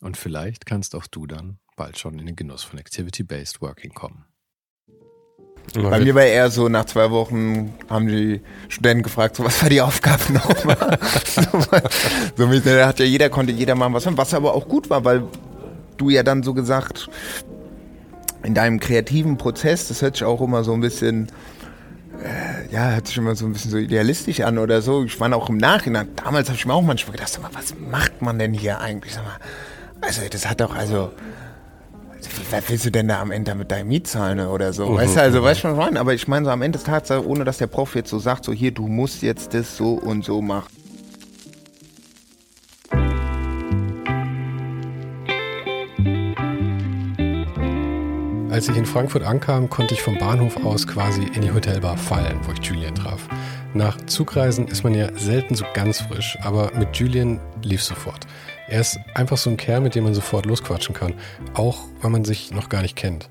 Und vielleicht kannst auch du dann bald schon in den Genuss von Activity-Based Working kommen. Bei mir war eher so, nach zwei Wochen haben die Studenten gefragt, so, was war die Aufgabe nochmal? so, so, da hat ja jeder, konnte jeder machen, was, was aber auch gut war, weil du ja dann so gesagt, in deinem kreativen Prozess, das hört sich auch immer so ein bisschen, äh, ja, hört sich immer so ein bisschen so idealistisch an oder so. Ich war auch im Nachhinein, damals habe ich mir auch manchmal gedacht, sag mal, was macht man denn hier eigentlich? Sag mal, also das hat doch, also, was willst du denn da am Ende mit deinem Mietzahlen oder so? Mhm. Weißt du, also, weißt ich meine? Aber ich meine, so am Ende des Tages, ohne dass der Prof jetzt so sagt, so hier, du musst jetzt das so und so machen. Als ich in Frankfurt ankam, konnte ich vom Bahnhof aus quasi in die Hotelbar fallen, wo ich Julian traf. Nach Zugreisen ist man ja selten so ganz frisch, aber mit Julian lief sofort. Er ist einfach so ein Kerl, mit dem man sofort losquatschen kann, auch wenn man sich noch gar nicht kennt.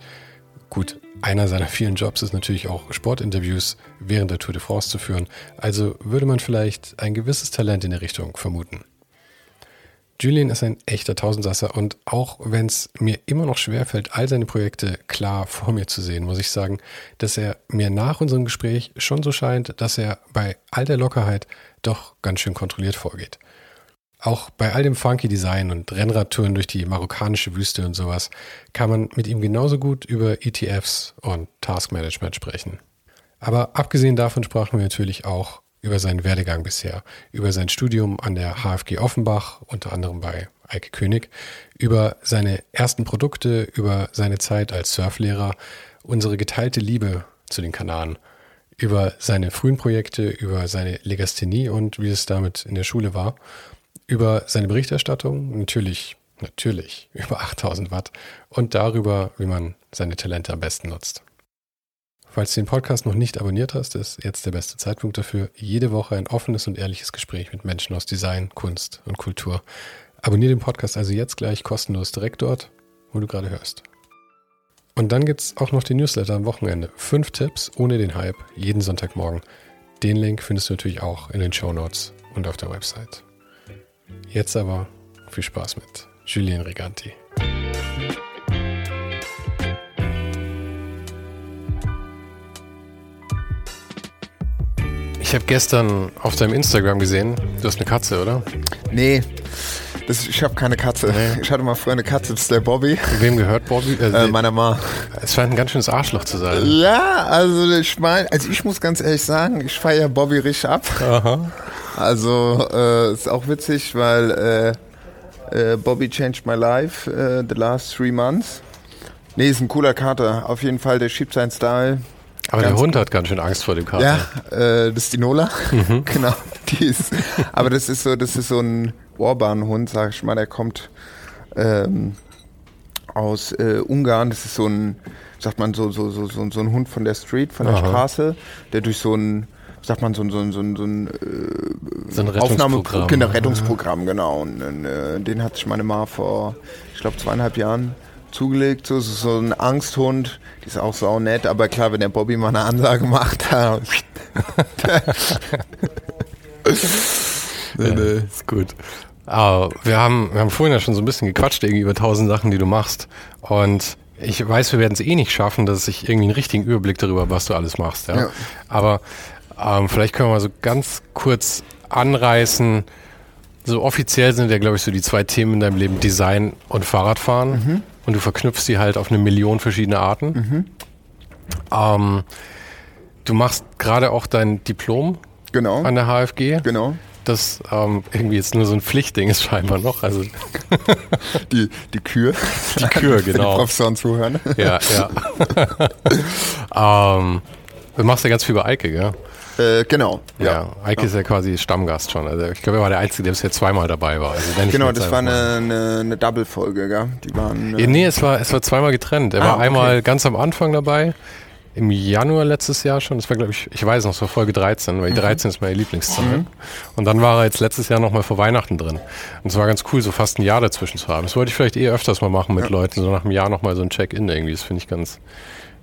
Gut, einer seiner vielen Jobs ist natürlich auch Sportinterviews während der Tour de France zu führen, also würde man vielleicht ein gewisses Talent in der Richtung vermuten. Julian ist ein echter Tausendsasser und auch wenn es mir immer noch schwerfällt, all seine Projekte klar vor mir zu sehen, muss ich sagen, dass er mir nach unserem Gespräch schon so scheint, dass er bei all der Lockerheit doch ganz schön kontrolliert vorgeht. Auch bei all dem funky Design und Rennradtouren durch die marokkanische Wüste und sowas kann man mit ihm genauso gut über ETFs und Taskmanagement sprechen. Aber abgesehen davon sprachen wir natürlich auch über seinen Werdegang bisher, über sein Studium an der HFG Offenbach, unter anderem bei Eike König, über seine ersten Produkte, über seine Zeit als Surflehrer, unsere geteilte Liebe zu den Kanaren, über seine frühen Projekte, über seine Legasthenie und wie es damit in der Schule war, über seine Berichterstattung, natürlich, natürlich über 8000 Watt und darüber, wie man seine Talente am besten nutzt. Falls du den Podcast noch nicht abonniert hast, ist jetzt der beste Zeitpunkt dafür. Jede Woche ein offenes und ehrliches Gespräch mit Menschen aus Design, Kunst und Kultur. Abonniere den Podcast also jetzt gleich kostenlos direkt dort, wo du gerade hörst. Und dann gibt es auch noch den Newsletter am Wochenende. Fünf Tipps ohne den Hype, jeden Sonntagmorgen. Den Link findest du natürlich auch in den Show Notes und auf der Website. Jetzt aber viel Spaß mit Julien Reganti. Ich habe gestern auf deinem Instagram gesehen, du hast eine Katze, oder? Nee, das, ich habe keine Katze. Nee. Ich hatte mal früher eine Katze, das ist der Bobby. Wem gehört Bobby? Äh, äh, meiner Ma. Es scheint ein ganz schönes Arschloch zu sein. Ja, also ich meine, also ich muss ganz ehrlich sagen, ich feiere Bobby richtig ab. Aha. Also äh, ist auch witzig, weil äh, äh, Bobby changed my life äh, the last three months. Nee, ist ein cooler Kater. Auf jeden Fall, der schiebt seinen Style. Aber der Hund hat ganz schön Angst vor dem Kater. Ja, äh, das ist die Nola. Mhm. genau, die ist. Aber das ist so, das ist so ein Warbahn-Hund, sag ich mal. Der kommt ähm, aus äh, Ungarn. Das ist so ein, sagt man so, so, so, so, so ein Hund von der Street, von der Aha. Straße, der durch so ein sagt man, so, so, so, so, so ein, äh, so ein Rettungsprogramm. Genau, Rettungsprogramm, genau. Und, äh, den hatte ich meine Ma vor, ich glaube, zweieinhalb Jahren zugelegt. So, so ein Angsthund, die ist auch so nett, aber klar, wenn der Bobby mal eine Ansage macht, da. nee, nee, ist gut. Aber wir haben, wir haben vorhin ja schon so ein bisschen gequatscht irgendwie über tausend Sachen, die du machst. Und ich weiß, wir werden es eh nicht schaffen, dass ich irgendwie einen richtigen Überblick darüber, was du alles machst. Ja? ja. Aber ähm, vielleicht können wir mal so ganz kurz anreißen, So offiziell sind ja, glaube ich, so die zwei Themen in deinem Leben Design und Fahrradfahren. Mhm. Und du verknüpfst sie halt auf eine Million verschiedene Arten. Mhm. Ähm, du machst gerade auch dein Diplom genau. an der HFG. Genau. Das ähm, irgendwie jetzt nur so ein Pflichtding ist scheinbar noch. Also die, die Kür. Die Kür, genau. Die Professoren zuhören. Ja, ja. ähm, du machst ja ganz viel bei Eike, gell? Äh, genau. Ja, ja. Eike ja. ist ja quasi Stammgast schon. Also ich glaube, er war der Einzige, der bisher zweimal dabei war. Also genau, das war eine, eine, eine Double-Folge, gell? Die waren. Äh nee, es war, es war zweimal getrennt. Er ah, war okay. einmal ganz am Anfang dabei im Januar letztes Jahr schon, das war glaube ich, ich weiß noch, es war Folge 13, weil die 13 mhm. ist meine Lieblingszahl. Mhm. Und dann war er jetzt letztes Jahr nochmal vor Weihnachten drin. Und es war ganz cool, so fast ein Jahr dazwischen zu haben. Das wollte ich vielleicht eh öfters mal machen mit ja. Leuten, so nach einem Jahr nochmal so ein Check-in irgendwie. Das finde ich ganz,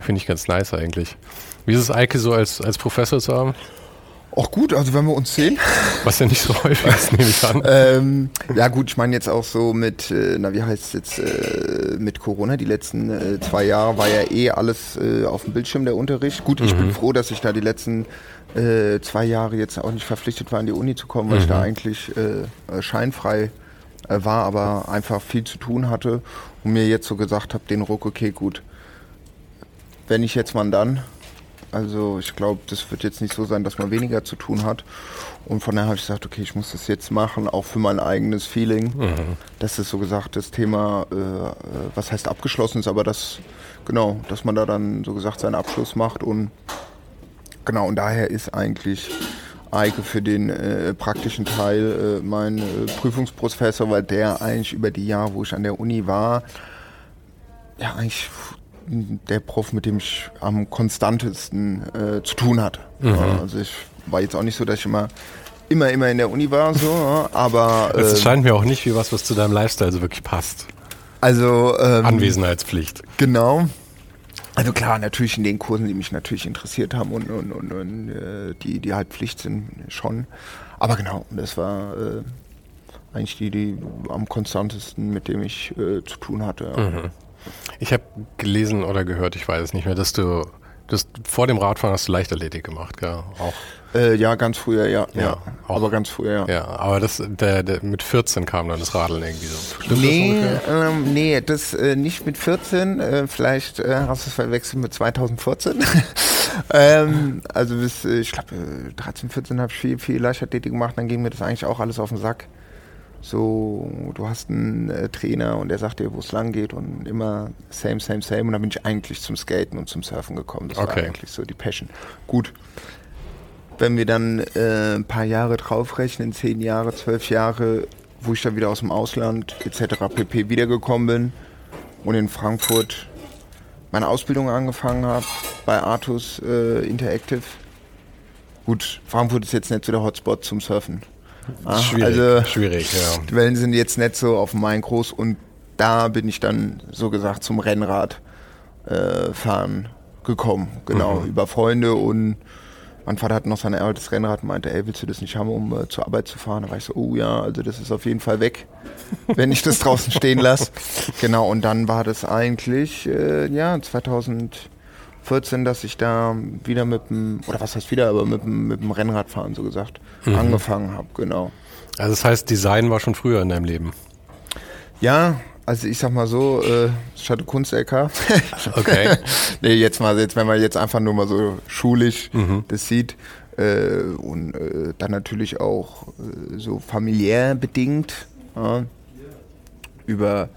finde ich ganz nice eigentlich. Wie ist es, Eike, so als, als Professor zu haben? Auch gut, also wenn wir uns sehen. Was ja nicht so häufig ist, nehme ich an. Ähm, ja gut, ich meine jetzt auch so mit, äh, na wie heißt es jetzt, äh, mit Corona, die letzten äh, zwei Jahre war ja eh alles äh, auf dem Bildschirm der Unterricht. Gut, ich mhm. bin froh, dass ich da die letzten äh, zwei Jahre jetzt auch nicht verpflichtet war, an die Uni zu kommen, weil mhm. ich da mhm. eigentlich äh, scheinfrei war, aber einfach viel zu tun hatte und mir jetzt so gesagt habe, den Ruck, okay, gut, wenn ich jetzt mal dann also ich glaube, das wird jetzt nicht so sein, dass man weniger zu tun hat. Und von daher habe ich gesagt, okay, ich muss das jetzt machen, auch für mein eigenes Feeling. Mhm. Das ist so gesagt das Thema, äh, was heißt abgeschlossen ist, aber das, genau, dass man da dann so gesagt seinen Abschluss macht und genau, und daher ist eigentlich Eike für den äh, praktischen Teil äh, mein äh, Prüfungsprofessor, weil der eigentlich über die Jahre, wo ich an der Uni war, ja eigentlich der Prof, mit dem ich am konstantesten äh, zu tun hatte. Mhm. also ich war jetzt auch nicht so, dass ich immer immer, immer in der Uni war, so, aber. Es äh, scheint mir auch nicht wie was, was zu deinem Lifestyle so wirklich passt. Also. Ähm, Anwesenheitspflicht. Genau. Also klar, natürlich in den Kursen, die mich natürlich interessiert haben und, und, und, und äh, die, die halt Pflicht sind, schon. Aber genau, das war äh, eigentlich die, die am konstantesten, mit dem ich äh, zu tun hatte. Mhm. Ich habe gelesen oder gehört, ich weiß es nicht mehr, dass du das, vor dem Radfahren hast du Leichtathletik gemacht, gell? Auch. Äh, ja, ganz früher, ja. ja, ja aber ganz früher, ja. Ja, aber das, der, der, mit 14 kam dann das Radeln irgendwie so. Stimmt nee, das ähm, nee, das äh, nicht mit 14. Äh, vielleicht äh, hast du es verwechselt mit 2014. ähm, also bis, äh, ich glaube, 13, 14 habe ich viel, viel Leichtathletik gemacht. Dann ging mir das eigentlich auch alles auf den Sack so, du hast einen äh, Trainer und der sagt dir, wo es lang geht und immer same, same, same. Und dann bin ich eigentlich zum Skaten und zum Surfen gekommen. Das okay. war eigentlich so die Passion. Gut, wenn wir dann äh, ein paar Jahre draufrechnen, zehn Jahre, zwölf Jahre, wo ich dann wieder aus dem Ausland etc. pp. wiedergekommen bin und in Frankfurt meine Ausbildung angefangen habe bei Artus äh, Interactive. Gut, Frankfurt ist jetzt nicht so der Hotspot zum Surfen. Ah, schwierig, also, schwierig, ja. Die Wellen sind jetzt nicht so auf dem Main groß und da bin ich dann so gesagt zum Rennradfahren äh, gekommen. Genau, mhm. über Freunde und mein Vater hat noch sein altes Rennrad und meinte, ey, willst du das nicht haben, um äh, zur Arbeit zu fahren? Da war ich so, oh ja, also das ist auf jeden Fall weg, wenn ich das draußen stehen lasse. Genau, und dann war das eigentlich, äh, ja, 2000 14, dass ich da wieder mit dem, oder was heißt wieder, aber mit dem, mit dem Rennradfahren so gesagt, mhm. angefangen habe, genau. Also das heißt, Design war schon früher in deinem Leben? Ja, also ich sag mal so, äh, ich hatte Kunst-LK. okay. nee, jetzt mal, jetzt, wenn man jetzt einfach nur mal so schulisch mhm. das sieht, äh, und äh, dann natürlich auch äh, so familiär bedingt, ja, über,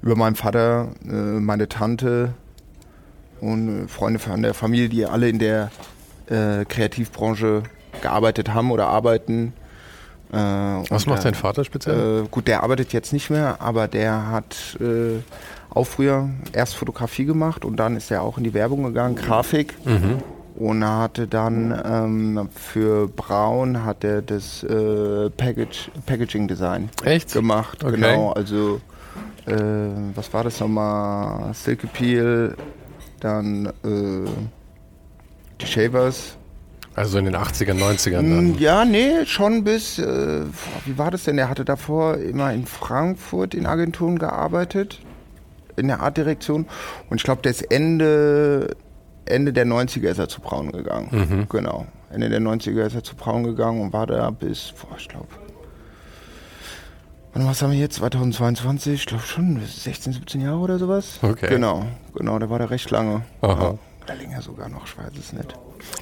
über meinen Vater, äh, meine Tante, und Freunde von der Familie, die alle in der äh, Kreativbranche gearbeitet haben oder arbeiten. Äh, Was macht dein Vater speziell? Äh, gut, der arbeitet jetzt nicht mehr, aber der hat äh, auch früher erst Fotografie gemacht und dann ist er auch in die Werbung gegangen, Grafik. Mhm. Und er hatte dann ähm, für Braun hat er das äh, Package, Packaging Design Echt? gemacht. Okay. Genau, also äh, was war das nochmal? Silk Appeal, dann äh, die Shavers. Also in den 80ern, 90ern dann? Mm, ja, nee, schon bis, äh, wie war das denn? Er hatte davor immer in Frankfurt in Agenturen gearbeitet, in der Artdirektion. Und ich glaube, das Ende, Ende der 90er ist er zu Braun gegangen. Mhm. Genau. Ende der 90er ist er zu Braun gegangen und war da bis, boah, ich glaube, Und was haben wir jetzt? 2022? Ich glaube schon 16, 17 Jahre oder sowas. Okay. Genau, genau, da war der recht lange. Aha. Oder länger sogar noch, ich weiß es nicht.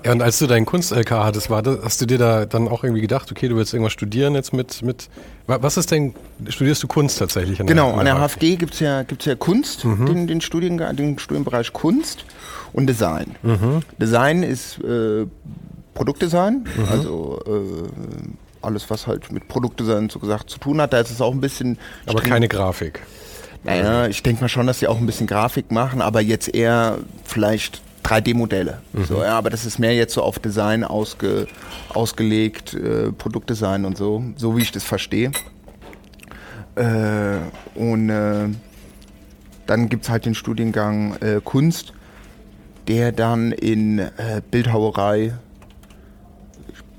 Ja, und als du deinen Kunst-LK hattest, war das, hast du dir da dann auch irgendwie gedacht, okay, du willst irgendwas studieren jetzt mit, mit was ist denn, studierst du Kunst tatsächlich? An genau, der, an der HFG gibt es ja, gibt's ja Kunst, mhm. den, den, Studiengang, den Studienbereich Kunst und Design. Mhm. Design ist äh, Produktdesign, mhm. also äh, alles, was halt mit Produktdesign so gesagt zu tun hat. Da ist es auch ein bisschen. Aber keine Grafik. Naja, ich denke mal schon, dass sie auch ein bisschen Grafik machen, aber jetzt eher vielleicht 3D-Modelle. Mhm. So, ja, aber das ist mehr jetzt so auf Design ausge, ausgelegt, äh, Produktdesign und so, so wie ich das verstehe. Äh, und äh, dann gibt es halt den Studiengang äh, Kunst, der dann in äh, Bildhauerei,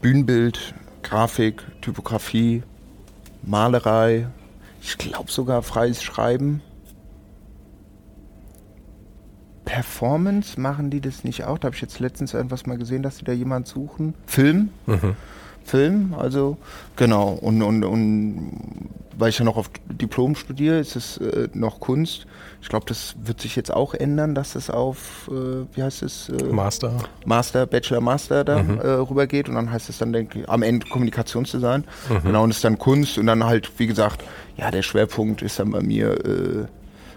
Bühnenbild, Grafik, Typografie, Malerei, ich glaube sogar freies Schreiben Performance machen die das nicht auch? Da habe ich jetzt letztens irgendwas mal gesehen, dass sie da jemand suchen. Film. Mhm. Film, also genau. Und, und, und weil ich ja noch auf Diplom studiere, ist es äh, noch Kunst. Ich glaube, das wird sich jetzt auch ändern, dass es auf, äh, wie heißt es? Äh, Master. Master, Bachelor, Master da mhm. Äh, rübergeht. Und dann heißt es dann, denke ich, am Ende Kommunikationsdesign. Mhm. Genau, und es ist dann Kunst. Und dann halt, wie gesagt, ja, der Schwerpunkt ist dann bei mir äh,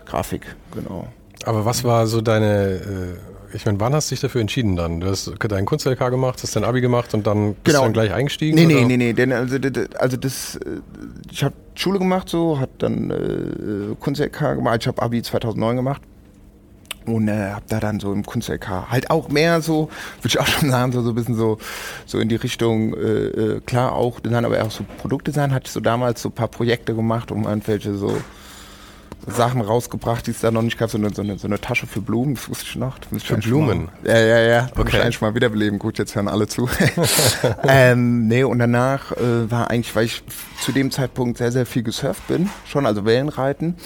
Grafik, genau. Aber was war so deine, äh, ich meine, wann hast du dich dafür entschieden dann? Du hast deinen Kunst-LK gemacht, hast dein Abi gemacht und dann bist genau. du dann gleich eingestiegen? Nee, oder? nee, nee, nee, denn also, also das, äh, ich habe Schule gemacht so, habe dann äh, Kunst-LK gemacht, ich habe Abi 2009 gemacht und äh, habe da dann so im Kunst-LK halt auch mehr so, würde ich auch schon sagen, so, so ein bisschen so, so in die Richtung, äh, äh klar auch Design, aber auch so Produktdesign, hatte ich so damals so ein paar Projekte gemacht, um irgendwelche so Sachen rausgebracht, die es da noch nicht gab. So eine, so eine, so eine Tasche für Blumen, das wusste ich noch. für Blumen? Mal, ja, ja, ja. Okay. Muss ich mal wiederbeleben. Gut, jetzt hören alle zu. ähm, nee, und danach äh, war eigentlich, weil ich zu dem Zeitpunkt sehr, sehr viel gesurft bin, schon, also Wellenreiten.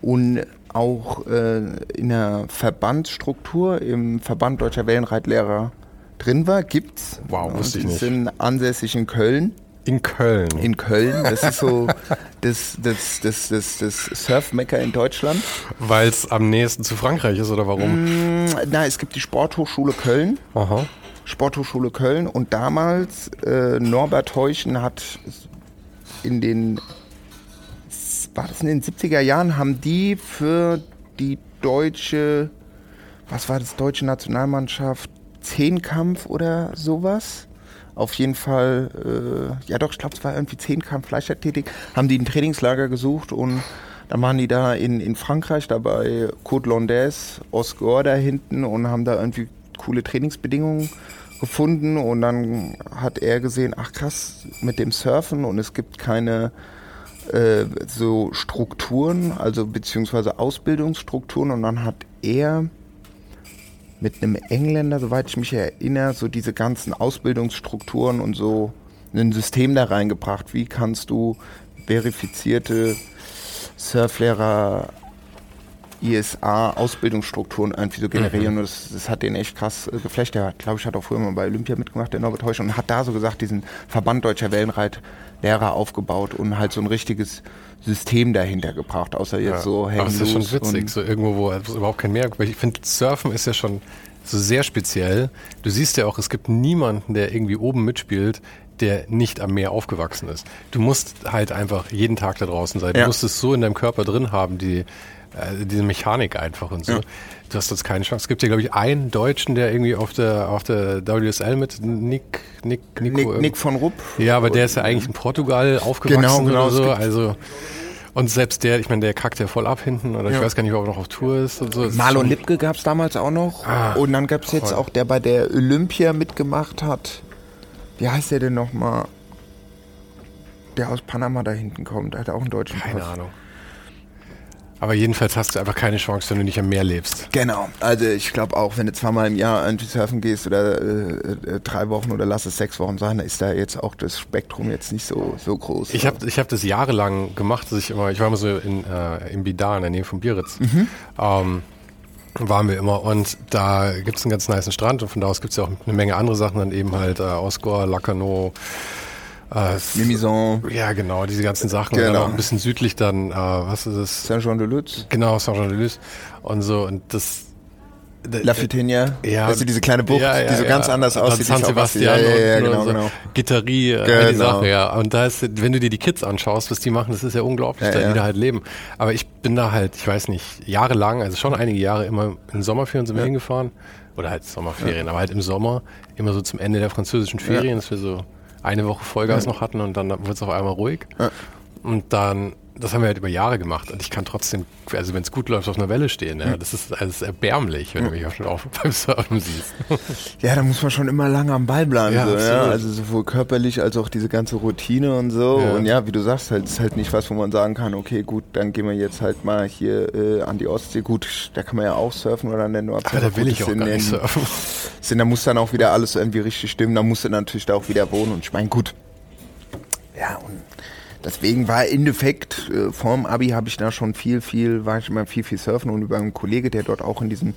Und auch äh, in der Verbandsstruktur im Verband Deutscher Wellenreitlehrer drin war, gibt's. Wow, wusste ich nicht. Die sind ansässig in Köln. In Köln. In Köln. Das ist so das, das, das, das, das Surfmecker in Deutschland. Weil es am nächsten zu Frankreich ist oder warum? Mm, na, es gibt die Sporthochschule Köln. Aha. Sporthochschule Köln und damals äh, Norbert Heuchen hat in den war das in den 70er Jahren haben die für die deutsche was war das deutsche Nationalmannschaft Zehnkampf oder sowas auf jeden Fall, äh, ja doch, ich glaube, es war irgendwie Zehnkampf Leichtathletik, haben die ein Trainingslager gesucht und dann waren die da in, in Frankreich, da bei Côte Landaise, Osgore da hinten und haben da irgendwie coole Trainingsbedingungen gefunden und dann hat er gesehen, ach krass, mit dem Surfen und es gibt keine äh, so Strukturen, also beziehungsweise Ausbildungsstrukturen und dann hat er mit einem Engländer, soweit ich mich erinnere, so diese ganzen Ausbildungsstrukturen und so ein System da reingebracht. Wie kannst du verifizierte Surflehrer ISA Ausbildungsstrukturen irgendwie so generieren. Mhm. Und das, das, hat den echt krass äh, geflecht. Der hat, glaube ich, hat auch früher mal bei Olympia mitgemacht, der Norbert Heusch, und hat da so gesagt, diesen Verband deutscher Wellenreitlehrer aufgebaut und halt so ein richtiges System dahinter gebracht, außer jetzt ja, so hängen Das ist schon witzig, so irgendwo, wo es überhaupt kein Meer Ich finde, Surfen ist ja schon so sehr speziell. Du siehst ja auch, es gibt niemanden, der irgendwie oben mitspielt, der nicht am Meer aufgewachsen ist. Du musst halt einfach jeden Tag da draußen sein. Du musst es so in deinem Körper drin haben, die, äh, diese Mechanik einfach und so. Ja. Du hast jetzt keine Chance. Es gibt ja, glaube ich, einen Deutschen, der irgendwie auf der, auf der WSL mit Nick, Nick, Nico, Nick, Nick von Rupp. Ja, aber der ist ja eigentlich in Portugal aufgewachsen genau, genau, oder so. Also, und selbst der, ich meine, der kackt ja voll ab hinten oder ja. ich weiß gar nicht, ob er noch auf Tour ist und so. Marlon Lipke gab es damals auch noch. Ah, und dann gab es jetzt auch der bei der Olympia mitgemacht hat. Wie heißt der denn nochmal? Der aus Panama da hinten kommt. Der hat auch einen deutschen Keine Pass. Ahnung. Aber jedenfalls hast du einfach keine Chance, wenn du nicht am Meer lebst. Genau. Also ich glaube auch, wenn du zweimal im Jahr irgendwie surfen gehst oder äh, äh, drei Wochen oder lass es sechs Wochen sein, ist da jetzt auch das Spektrum jetzt nicht so, so groß. Ich habe ich hab das jahrelang gemacht, dass ich immer, ich war immer so in, äh, in Bidar in der Nähe von Biarritz. Mhm. Ähm, waren wir immer und da gibt es einen ganz nice Strand und von da aus gibt es ja auch eine Menge andere Sachen, dann eben halt äh, Osgor, Lacanau, Äh, Mimison. Ja, genau, diese ganzen Sachen. Genau. Und dann auch ein bisschen südlich dann, äh, was ist es? Saint-Jean-de-Luz. Genau, Saint-Jean-de-Luz. Und so, und das, La Fitenia, ja, weißt du, diese kleine Bucht, ja, ja, die so ja. ganz anders aussieht. San Sebastian ja, ja, genau, so. genau. Gitarrie, äh, Genau. die Sache, ja. Und da ist, wenn du dir die Kids anschaust, was die machen, das ist ja unglaublich, da die da halt leben. Aber ich bin da halt, ich weiß nicht, jahrelang, also schon einige Jahre immer in Sommerferien sind wir hingefahren. Oder halt Sommerferien, aber halt im Sommer, immer so zum Ende der französischen Ferien, dass wir so eine Woche Vollgas noch hatten und dann wird es auf einmal ruhig. Ja. Und dann, das haben wir halt über Jahre gemacht und ich kann trotzdem, also wenn es gut läuft, auf einer Welle stehen. Ja. Das ist alles erbärmlich, wenn du mich auch schon auf, beim Surfen siehst. Ja, da muss man schon immer lange am Ball bleiben. Ja, so, ja? Also sowohl körperlich als auch diese ganze Routine und so. Ja. Und ja, wie du sagst, halt, ist halt nicht was, wo man sagen kann, okay, gut, dann gehen wir jetzt halt mal hier äh, an die Ostsee. Gut, da kann man ja auch surfen oder an der Nordsee. Aber da will ich auch gar nicht surfen. sind, da muss dann auch wieder alles irgendwie richtig stimmen. Da musst du natürlich da auch wieder wohnen. Und ich meine, gut. Ja, und deswegen war im Endeffekt, äh, vorm Abi habe ich da schon viel, viel, war ich immer viel, viel surfen und über einen Kollege, der dort auch in diesen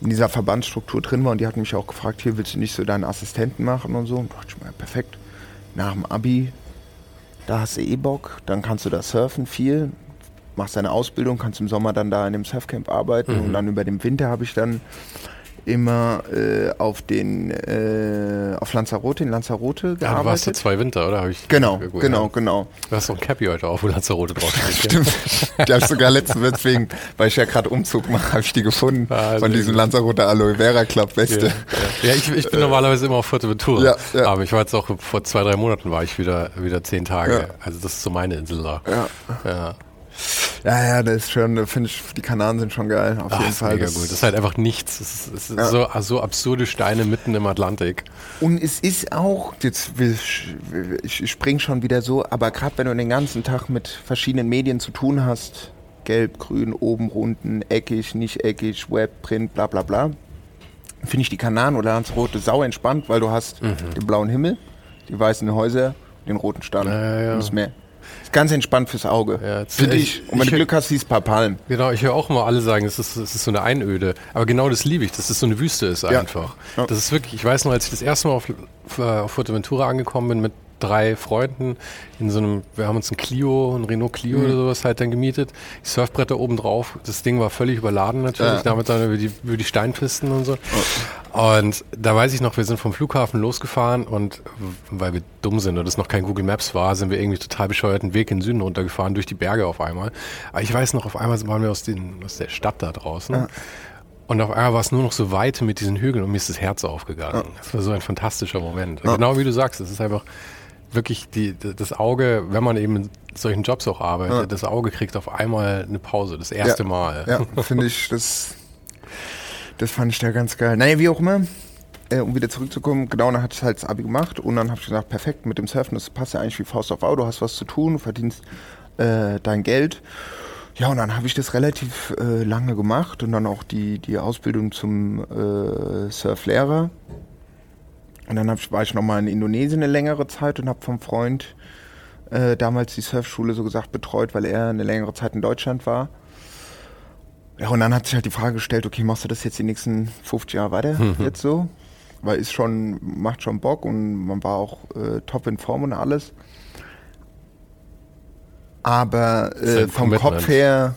in dieser Verbandsstruktur drin war und die hat mich auch gefragt, hier willst du nicht so deinen Assistenten machen und so. Und dachte ich mir, perfekt. Nach dem Abi, da hast du eh Bock, dann kannst du da surfen viel, machst deine Ausbildung, kannst im Sommer dann da in dem Surfcamp arbeiten und dann über den Winter habe ich dann immer äh, auf den äh, auf Lanzarote, in Lanzarote Ja, du warst ja gearbeitet. zwei Winter, oder? Hab ich Genau, irgendwo, genau, Ja. genau. Du hast doch ein Cappy heute auf, wo Lanzarote ja. Stimmt. Die habe ich sogar letztens, deswegen, weil ich ja gerade Umzug mache, habe ich die gefunden. Ah, von diesem. Lanzarote Aloe Vera Club Weste. Ja, ja ich, ich bin normalerweise immer auf Fuerteventura. Ja. Aber ich war jetzt auch vor zwei, drei Monaten war ich wieder, wieder zehn Tage. Also das ist so meine Insel da. Ja. Ja. Ja, das ist schon, finde ich, die Kanaren sind schon geil, auf Ah, jeden Fall. mega Das- gut. Das ist halt einfach nichts. Es ist, es ist Ja. so, so absurde Steine mitten im Atlantik. Und es ist auch, jetzt ich, spring schon wieder so, aber gerade wenn du den ganzen Tag mit verschiedenen Medien zu tun hast, gelb, grün, oben, runden, eckig, nicht eckig, Web, Print, bla bla bla, finde ich die Kanaren oder Lanzarote sau entspannt, weil du hast Mhm. den blauen Himmel, die weißen Häuser, den roten Strand Ja, ja. und das Meer. Ganz entspannt fürs Auge, Ja, jetzt- finde ich- ich. Und wenn du Glück hast, siehst du ein paar Palmen. Genau, ich höre auch immer alle sagen, es ist, es ist so eine Einöde. Aber genau das liebe ich, dass es so eine Wüste ist Ja. einfach. Ja. Das ist wirklich, ich weiß noch, als ich das erste Mal auf, auf Fuerteventura angekommen bin mit drei Freunden in so einem, wir haben uns ein Clio, ein Renault Clio Mhm. oder sowas halt dann gemietet. Die Surfbretter oben drauf, das Ding war völlig überladen natürlich, Ja. damit dann über die, über die Steinpisten und so. Und da weiß ich noch, wir sind vom Flughafen losgefahren und weil wir dumm sind und es noch kein Google Maps war, sind wir irgendwie total bescheuerten Weg in den Süden runtergefahren, durch die Berge auf einmal. Aber ich weiß noch, auf einmal waren wir aus, den, aus der Stadt da draußen. Und auf einmal war es nur noch so Weite mit diesen Hügeln und mir ist das Herz aufgegangen. Das war so ein fantastischer Moment. Genau wie du sagst, es ist einfach wirklich die, das Auge, wenn man eben in solchen Jobs auch arbeitet, das Auge kriegt auf einmal eine Pause, das erste ja. Mal. Ja, finde ich, das, das fand ich da ganz geil. Naja, wie auch immer, äh, um wieder zurückzukommen, genau, dann hatte ich halt das Abi gemacht und dann habe ich gesagt, perfekt, mit dem Surfen, das passt ja eigentlich wie Faust auf Auge, du hast was zu tun, du verdienst äh, dein Geld. Ja, und dann habe ich das relativ äh, lange gemacht und dann auch die, die Ausbildung zum äh, Surflehrer. Und dann ich, war ich nochmal in Indonesien eine längere Zeit und habe vom Freund äh, damals die Surfschule so gesagt betreut, weil er eine längere Zeit in Deutschland war. Ja, und dann hat sich halt die Frage gestellt, okay, machst du das jetzt die nächsten 50 Jahre weiter jetzt so? Weil ist schon, macht schon Bock und man war auch äh, top in Form und alles. Aber äh, vom. Kopf her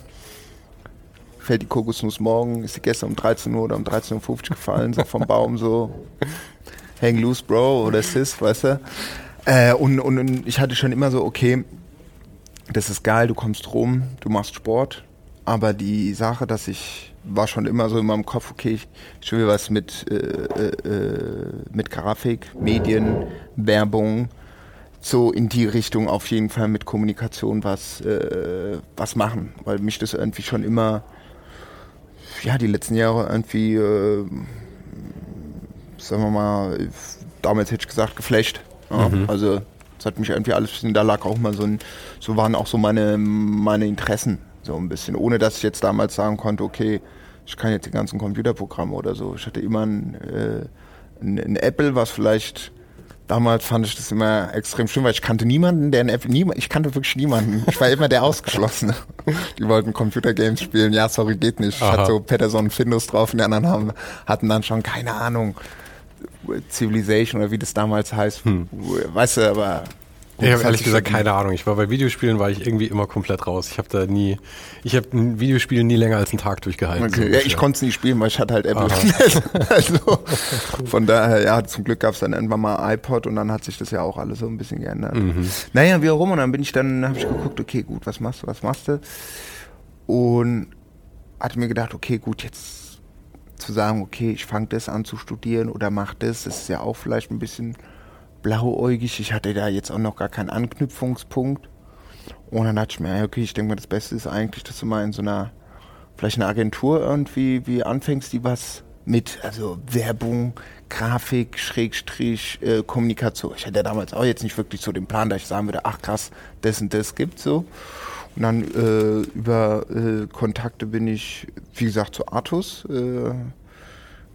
fällt die Kokosnuss morgen, ist sie gestern um 13 Uhr oder um 13.50 Uhr gefallen, so vom Baum so, hang loose, Bro, oder Sis, weißt du? Äh, und, und, und ich hatte schon immer so, okay, das ist geil, du kommst rum, du machst Sport, aber die Sache, dass ich war schon immer so in meinem Kopf, okay, ich, ich will was mit, äh, äh, äh, mit Grafik, Medien, Werbung, so in die Richtung auf jeden Fall mit Kommunikation was, äh, was machen, weil mich das irgendwie schon immer, ja, die letzten Jahre irgendwie, äh, sagen wir mal, damals hätte ich gesagt, geflasht. Ja, Also das hat mich irgendwie alles, da lag auch mal so ein, so waren auch so meine, meine Interessen so ein bisschen, ohne dass ich jetzt damals sagen konnte, okay, ich kann jetzt die ganzen Computerprogramme oder so. Ich hatte immer ein, äh, ein, ein Apple, was vielleicht Damals fand ich das immer extrem schlimm, weil ich kannte niemanden, der ein Apple, niemand, ich kannte wirklich niemanden. Ich war immer der Ausgeschlossene. Die wollten Computergames spielen, ja, sorry, geht nicht. Ich hatte so Patterson und Findus drauf und die anderen haben, hatten dann schon keine Ahnung, Civilization oder wie das damals heißt. Weißt du, aber ich habe ehrlich gesagt keine Ahnung. Ich war bei Videospielen war ich irgendwie immer komplett raus. Ich habe da nie, ich habe ein Videospiel nie länger als einen Tag durchgehalten. Okay. So ja, ich konnte es nie spielen, weil ich hatte halt Apple. also von daher, ja, zum Glück gab es dann irgendwann mal iPod und dann hat sich das ja auch alles so ein bisschen geändert. Mhm. Naja, wie auch immer. Und dann bin ich dann, habe ich geguckt, okay, gut, was machst du, was machst du? Und hatte mir gedacht, okay, gut, jetzt zu sagen, okay, ich fange das an zu studieren oder mach das, das ist ja auch vielleicht ein bisschen blauäugig. Ich hatte da jetzt auch noch gar keinen Anknüpfungspunkt. Und dann dachte ich mir, okay, ich denke mal, das Beste ist eigentlich, dass du mal in so einer, vielleicht eine Agentur irgendwie wie anfängst, die was mit, also Werbung, Grafik, Schrägstrich, äh, Kommunikation. Ich hatte damals auch jetzt nicht wirklich so den Plan, dass ich sagen würde, ach krass, das und das gibt so. Und dann äh, über äh, Kontakte bin ich, wie gesagt, zu Artus, äh,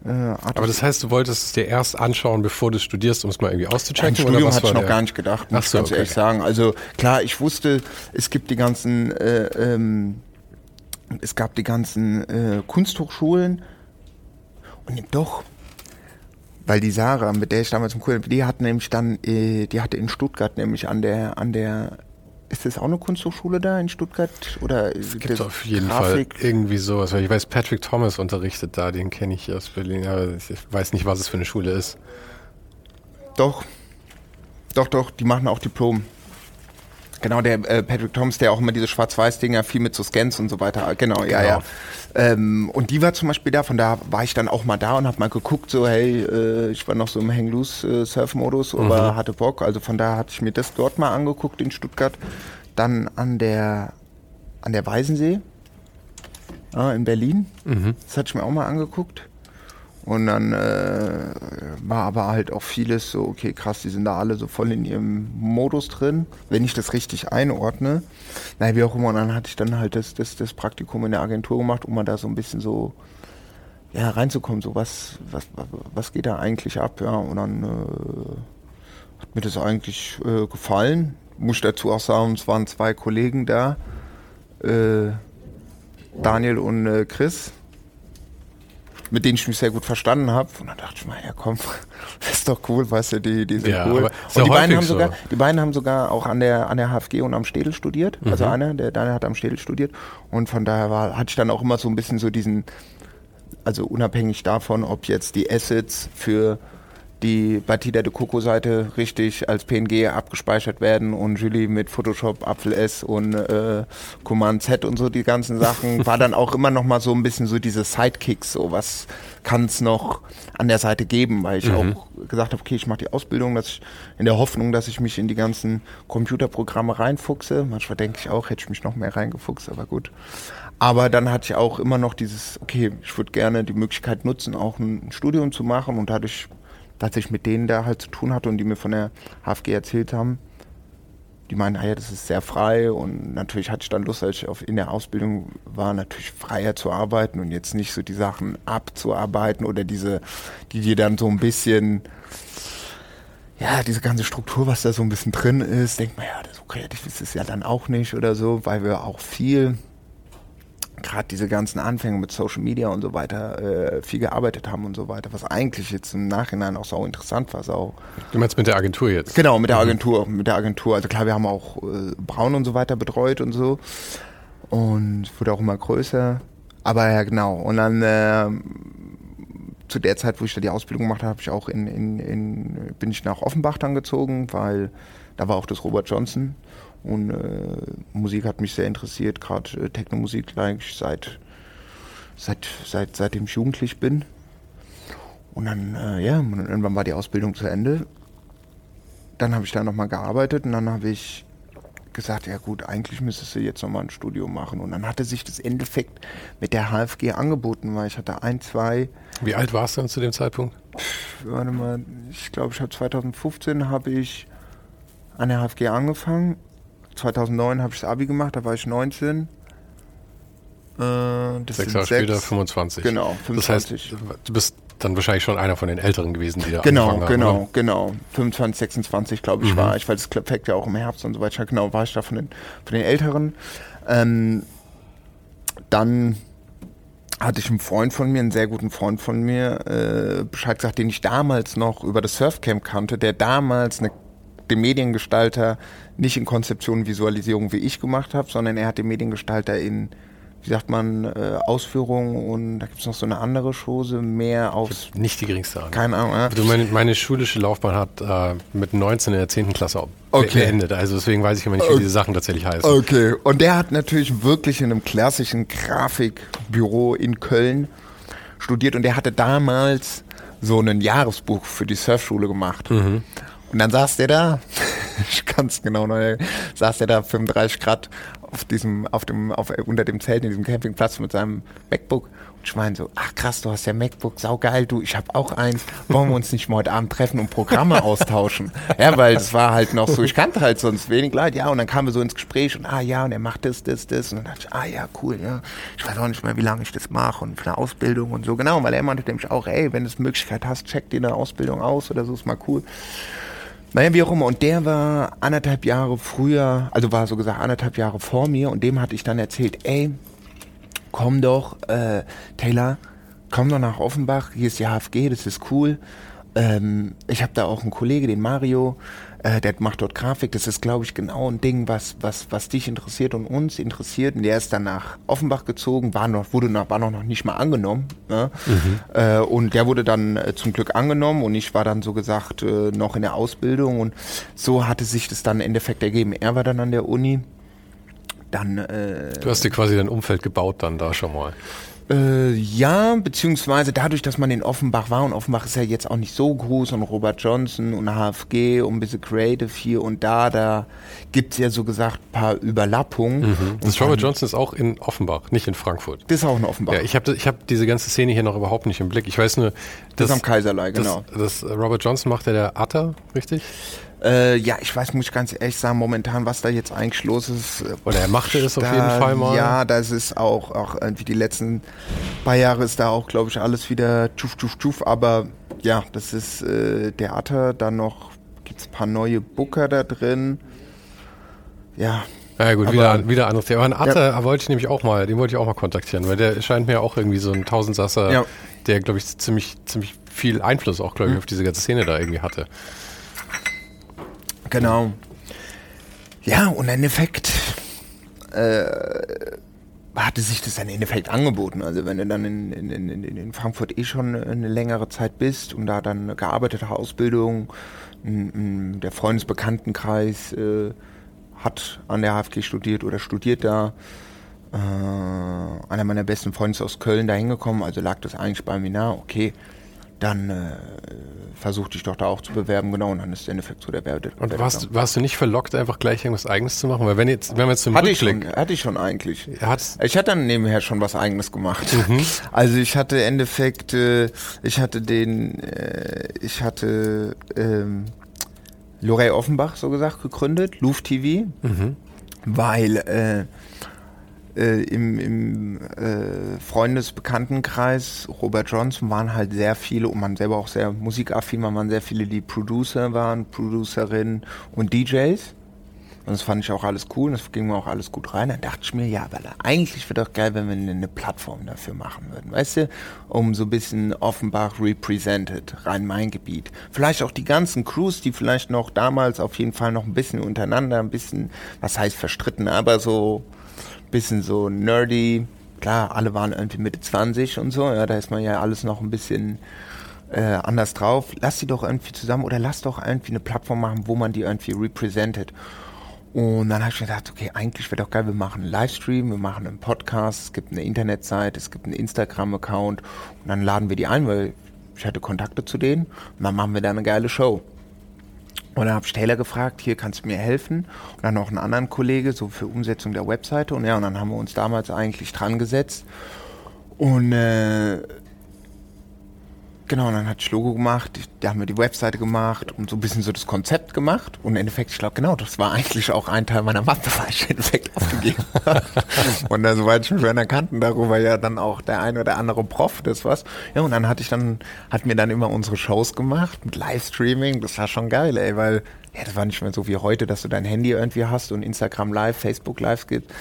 äh, aber das heißt, du wolltest es dir erst anschauen, bevor du studierst, um es mal irgendwie auszuchecken? Ja, Studium hatte ich noch der? gar nicht gedacht, muss so, ganz okay. ehrlich sagen. Also klar, ich wusste, es gibt die ganzen, äh, ähm, es gab die ganzen äh, Kunsthochschulen und doch, weil die Sarah, mit der ich damals im Kurs, die hat nämlich dann, die hatte in Stuttgart nämlich an der, an der ist das auch eine Kunsthochschule da in Stuttgart? Oder es gibt auf jeden Grafik? Fall irgendwie sowas. Ich weiß, Patrick Thomas unterrichtet da, den kenne ich aus Berlin, aber ich weiß nicht, was es für eine Schule ist. Doch, doch, doch, die machen auch Diplom. Genau, der äh, Patrick Thomas, der auch immer diese Schwarz-Weiß-Dinger viel mit so Scans und so weiter. Genau, genau. ja, ja. Ähm, und die war zum Beispiel da, von da war ich dann auch mal da und habe mal geguckt, so hey, äh, ich war noch so im Hang-Loose-Surf-Modus, mhm. aber hatte Bock. Also von da hatte ich mir das dort mal angeguckt in Stuttgart. Dann an der, an der Weisensee äh, in Berlin. Mhm. Das hatte ich mir auch mal angeguckt. Und dann äh, war aber halt auch vieles so, okay, krass, die sind da alle so voll in ihrem Modus drin, wenn ich das richtig einordne. Naja, wie auch immer, und dann hatte ich dann halt das, das, das Praktikum in der Agentur gemacht, um mal da so ein bisschen so ja, reinzukommen, so was, was, was geht da eigentlich ab, ja. Und dann äh, hat mir das eigentlich äh, gefallen. Muss ich dazu auch sagen, es waren zwei Kollegen da, äh, Daniel und äh, Chris mit denen ich mich sehr gut verstanden habe. Und dann dachte ich mal, ja komm, das ist doch cool, weißt du, die, die sind ja, cool. Und die beiden, haben so. sogar, die beiden haben sogar auch an der, an der HFG und am Städel studiert. Also mhm. Also einer, der Daniel hat am Städel studiert. Und von daher war, hatte ich dann auch immer so ein bisschen so diesen, also unabhängig davon, ob jetzt die Assets für die Batida de Coco Seite richtig als PNG abgespeichert werden und Julie mit Photoshop, Apfel S und äh, Command Z und so die ganzen Sachen, war dann auch immer noch mal so ein bisschen so diese Sidekicks, so was kann es noch an der Seite geben, weil ich mhm. auch gesagt habe, okay, ich mache die Ausbildung, dass ich in der Hoffnung, dass ich mich in die ganzen Computerprogramme reinfuchse. Manchmal denke ich auch, hätte ich mich noch mehr reingefuchst, aber gut. Aber dann hatte ich auch immer noch dieses, okay, ich würde gerne die Möglichkeit nutzen, auch ein Studium zu machen und dadurch als ich mit denen da halt zu tun hatte und die mir von der HFG erzählt haben, die meinen, ah das ist sehr frei. Und natürlich hatte ich dann Lust, als ich auf, in der Ausbildung war, natürlich freier zu arbeiten und jetzt nicht so die Sachen abzuarbeiten oder diese, die dir dann so ein bisschen, ja, diese ganze Struktur, was da so ein bisschen drin ist, denkt man, ja, so kreativ ist es ja dann auch nicht oder so, weil wir auch viel gerade diese ganzen Anfänge mit Social Media und so weiter äh, viel gearbeitet haben und so weiter, was eigentlich jetzt im Nachhinein auch so interessant war. Sau. Du meinst mit der Agentur jetzt? Genau, mit der mhm. Agentur, mit der Agentur. Also klar, wir haben auch äh, Braun und so weiter betreut und so und wurde auch immer größer. Aber ja, genau. Und dann äh, zu der Zeit, wo ich da die Ausbildung gemacht habe, habe ich auch in, in, in, bin ich nach Offenbach dann gezogen, weil da war auch das Robert Johnson und äh, Musik hat mich sehr interessiert, gerade äh, Techno-Musik seit, seit, seit, seitdem ich jugendlich bin. Und dann, äh, ja, irgendwann war die Ausbildung zu Ende. Dann habe ich da nochmal gearbeitet und dann habe ich gesagt, ja gut, eigentlich müsstest du jetzt nochmal ein Studium machen. Und dann hatte sich das Endeffekt mit der HFG angeboten, weil ich hatte ein, zwei... Wie alt warst du dann zu dem Zeitpunkt? Warte mal, ich glaube, ich habe 2015 habe ich an der HFG angefangen 2009 habe ich das Abi gemacht, da war ich 19. Äh, sechs Jahre später 25. Genau, 25. Das heißt, du bist dann wahrscheinlich schon einer von den Älteren gewesen, die da genau, angefangen genau, haben. Genau, genau. 25, 26 glaube ich mhm. war ich, weil das fängt ja auch im Herbst und so weiter. Genau, war ich da von den, von den Älteren. Ähm, dann hatte ich einen Freund von mir, einen sehr guten Freund von mir, äh, Bescheid gesagt, den ich damals noch über das Surfcamp kannte, der damals eine den Mediengestalter nicht in Konzeption Visualisierung wie ich gemacht habe, sondern er hat den Mediengestalter in wie sagt man, äh, Ausführungen und da gibt es noch so eine andere Chose, mehr auf. Nicht die geringste Ahnung. Keine Ahnung. Ja. Also meine, meine, schulische Laufbahn hat äh, mit 19 in der 10. Klasse okay. beendet. Also deswegen weiß ich immer nicht, wie okay. diese Sachen tatsächlich heißen. Okay. Und der hat natürlich wirklich in einem klassischen Grafikbüro in Köln studiert und der hatte damals so ein Jahresbuch für die Surfschule gemacht. Mhm. Und dann saß der da, ich kann es genau noch, saß der da 35 Grad auf diesem, auf dem, auf, unter dem Zelt in diesem Campingplatz mit seinem MacBook. Und ich meine so, ach krass, du hast ja MacBook, saugeil, du, ich habe auch eins. Wollen wir uns nicht mal heute Abend treffen und Programme austauschen? Ja, weil das war halt noch so, ich kannte halt sonst wenig Leute, ja, und dann kamen wir so ins Gespräch und ah ja, und er macht das, das, das. Und dann dachte ich, ah ja, cool, ja. Ich weiß auch nicht mehr, wie lange ich das mache und für eine Ausbildung und so. Genau, weil er meinte nämlich auch, ey, wenn du die Möglichkeit hast, check dir eine Ausbildung aus oder so, ist mal cool. Naja, wie auch immer. Und der war anderthalb Jahre früher, also war so gesagt anderthalb Jahre vor mir und dem hatte ich dann erzählt, ey, komm doch, äh, Taylor, komm doch nach Offenbach, hier ist die HFG, das ist cool. Ähm, ich habe da auch einen Kollege, den Mario, äh, der macht dort Grafik. Das ist, glaube ich, genau ein Ding, was, was, was dich interessiert und uns interessiert. Und der ist dann nach Offenbach gezogen, war noch, wurde noch, war noch nicht mal angenommen. Ne? Mhm. Äh, und der wurde dann äh, zum Glück angenommen und ich war dann so gesagt äh, noch in der Ausbildung und so hatte sich das dann im Endeffekt ergeben. Er war dann an der Uni. Dann, äh, du hast dir quasi dein Umfeld gebaut dann da schon mal. Äh, ja, beziehungsweise dadurch, dass man in Offenbach war und Offenbach ist ja jetzt auch nicht so groß und Robert Johnson und HFG und ein bisschen Creative hier und da, da gibt es ja so gesagt ein paar Überlappungen. Mhm. Das Robert Johnson ist auch in Offenbach, nicht in Frankfurt. Das ist auch in Offenbach. Ja, ich habe ich hab diese ganze Szene hier noch überhaupt nicht im Blick. Ich weiß nur, dass, das ist am Kaiserlei, genau. Das, das Robert Johnson macht ja der Atta, richtig? Äh, ja, ich weiß, muss ich ganz ehrlich sagen, momentan, was da jetzt eigentlich los ist. Oder er machte es auf jeden Fall mal. Ja, das ist auch, auch irgendwie die letzten paar Jahre ist da auch, glaube ich, alles wieder tschuf, tschuf, tschuf. Aber ja, das ist äh, Theater, dann noch gibt es ein paar neue Booker da drin. Ja. Ja gut, wieder, wieder anderes Thema. Aber einen Atte ja. wollte ich nämlich auch mal, den wollte ich auch mal kontaktieren, weil der scheint mir auch irgendwie so ein Tausendsasser, ja. der, glaube ich, ziemlich, ziemlich viel Einfluss auch, glaube ich, mhm. auf diese ganze Szene da irgendwie hatte. Genau. Ja, und im Endeffekt äh, hatte sich das dann im Endeffekt angeboten. Also wenn du dann in, in, in, in Frankfurt eh schon eine längere Zeit bist und da dann gearbeitet hast, Ausbildung, der Freundesbekanntenkreis äh, hat an der HFG studiert oder studiert da. Äh, einer meiner besten Freunde ist aus Köln da hingekommen, also lag das eigentlich bei mir nah, okay, dann äh, versuch dich doch da auch zu bewerben, genau, und dann ist der Endeffekt so der Wert. Und warst, warst du nicht verlockt, einfach gleich irgendwas Eigenes zu machen? Weil wenn jetzt, wenn man jetzt zum hatte Rückblick... Ich schon, hatte ich schon eigentlich. Hat's ich hatte dann nebenher schon was Eigenes gemacht. Mhm. Also ich hatte im Endeffekt, äh, ich hatte den, äh, ich hatte ähm, Lorey Offenbach, so gesagt, gegründet, Luft TV, mhm. weil äh, äh, im, im äh, Freundesbekanntenkreis Robert Johnson waren halt sehr viele und man selber auch sehr musikaffin, man waren sehr viele, die Producer waren, Producerinnen und DJs. Und das fand ich auch alles cool das ging mir auch alles gut rein. Dann dachte ich mir, ja, weil eigentlich wäre doch geil, wenn wir eine Plattform dafür machen würden, weißt du? Um so ein bisschen Offenbach represented, rein mein Gebiet. Vielleicht auch die ganzen Crews, die vielleicht noch damals auf jeden Fall noch ein bisschen untereinander, ein bisschen, was heißt verstritten, aber so bisschen so nerdy. Klar, alle waren irgendwie Mitte 20 und so. Ja, da ist man ja alles noch ein bisschen äh, anders drauf. Lass die doch irgendwie zusammen oder lass doch irgendwie eine Plattform machen, wo man die irgendwie represented. Und dann habe ich mir gedacht, okay, eigentlich wäre doch geil, wir machen einen Livestream, wir machen einen Podcast, es gibt eine Internetseite, es gibt einen Instagram-Account und dann laden wir die ein, weil ich hatte Kontakte zu denen und dann machen wir da eine geile Show. Und dann habe ich Taylor gefragt, hier kannst du mir helfen? Und dann noch einen anderen Kollege, so für Umsetzung der Webseite. Und ja, und dann haben wir uns damals eigentlich dran gesetzt. Und äh, Genau, und dann hat ich Logo gemacht, da haben wir die Webseite gemacht und so ein bisschen so das Konzept gemacht. Und im Endeffekt, ich glaube, genau, das war eigentlich auch ein Teil meiner Mappe, weil ich im Endeffekt aufgegeben habe. und dann, soweit ich mich schon erkannten, darüber ja dann auch der ein oder andere Prof, das was. Ja, und dann hatte ich dann, hat mir dann immer unsere Shows gemacht mit Livestreaming. Das war schon geil, ey, weil, ja, das war nicht mehr so wie heute, dass du dein Handy irgendwie hast und Instagram Live, Facebook Live gibt.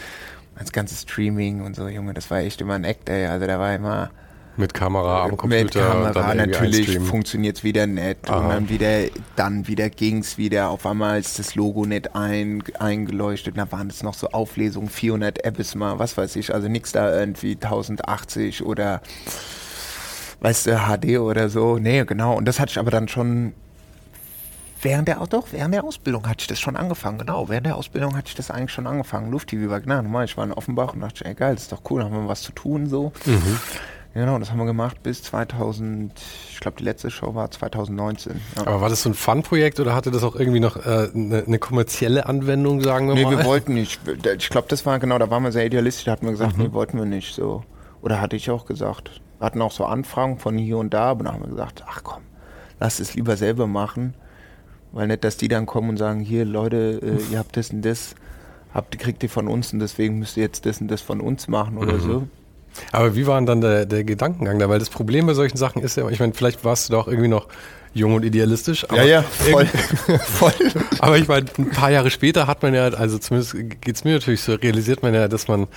Das ganze Streaming und so, Junge, das war echt immer ein Act, ey. Also da war immer, Mit Kamera am Computer. Mit Kamera natürlich funktioniert es wieder nett Aha. und dann wieder, dann wieder ging es wieder. Auf einmal ist das Logo nicht ein, eingeleuchtet. Da waren es noch so Auflesungen 400 Episma, was weiß ich. Also nichts da irgendwie 1080 oder weißt du, HD oder so. Nee, genau. Und das hatte ich aber dann schon während der, doch, während der Ausbildung hatte ich das schon angefangen, genau. Während der Ausbildung hatte ich das eigentlich schon angefangen. Luft-TV war genau, ich war in Offenbach und dachte, ey geil, das ist doch cool, haben wir was zu tun, so. Mhm. Genau, das haben wir gemacht bis 2000, ich glaube die letzte Show war 2019. Ja. Aber war das so ein Fun-Projekt oder hatte das auch irgendwie noch eine äh, ne, ne kommerzielle Anwendung, sagen wir nee, mal? Nee, wir wollten nicht. Ich glaube, das war genau, da waren wir sehr idealistisch, da hatten wir gesagt, mhm. nee, wollten wir nicht so. Oder hatte ich auch gesagt. Wir hatten auch so Anfragen von hier und da, aber dann haben wir gesagt, ach komm, lass es lieber selber machen. Weil nicht, dass die dann kommen und sagen, hier Leute, äh, ihr habt das und das, habt, kriegt ihr von uns und deswegen müsst ihr jetzt das und das von uns machen oder mhm. so. Aber wie war denn dann der, der Gedankengang da? Weil das Problem bei solchen Sachen ist ja, ich meine, vielleicht warst du da auch irgendwie noch jung und idealistisch. ja, ja, voll. voll. aber ich meine, ein paar Jahre später hat man ja, also zumindest geht es mir natürlich so, realisiert man ja, dass man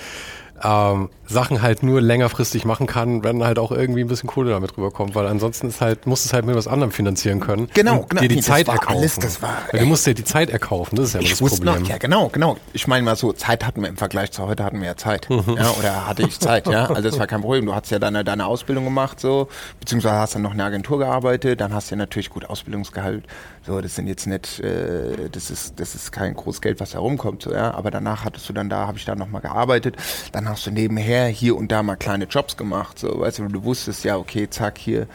ähm, Sachen halt nur längerfristig machen kann, wenn halt auch irgendwie ein bisschen Kohle damit rüberkommt, weil ansonsten ist halt, musst du es halt mit was anderem finanzieren können. Genau, genau. Dir die nee, Zeit erkaufen. Alles, das war, weil du musst dir die Zeit erkaufen, das ist ja ich das Problem. Noch, ja, genau, genau. Ich meine mal so, Zeit hatten wir im Vergleich zu heute hatten wir ja Zeit. Mhm. Ja, oder hatte ich Zeit, ja. Also das war kein Problem. Du hast ja deine, deine Ausbildung gemacht, so, beziehungsweise hast dann noch in der Agentur gearbeitet, dann hast du ja natürlich gut Ausbildungsgehalt. So, das sind jetzt nicht, äh, das ist, das ist kein großes Geld, was herumkommt, so, ja. Aber danach hattest du dann da, habe ich da nochmal gearbeitet. Dann hast du nebenher hier und da mal kleine Jobs gemacht. So, weißt du, du wusstest ja, okay, zack, hier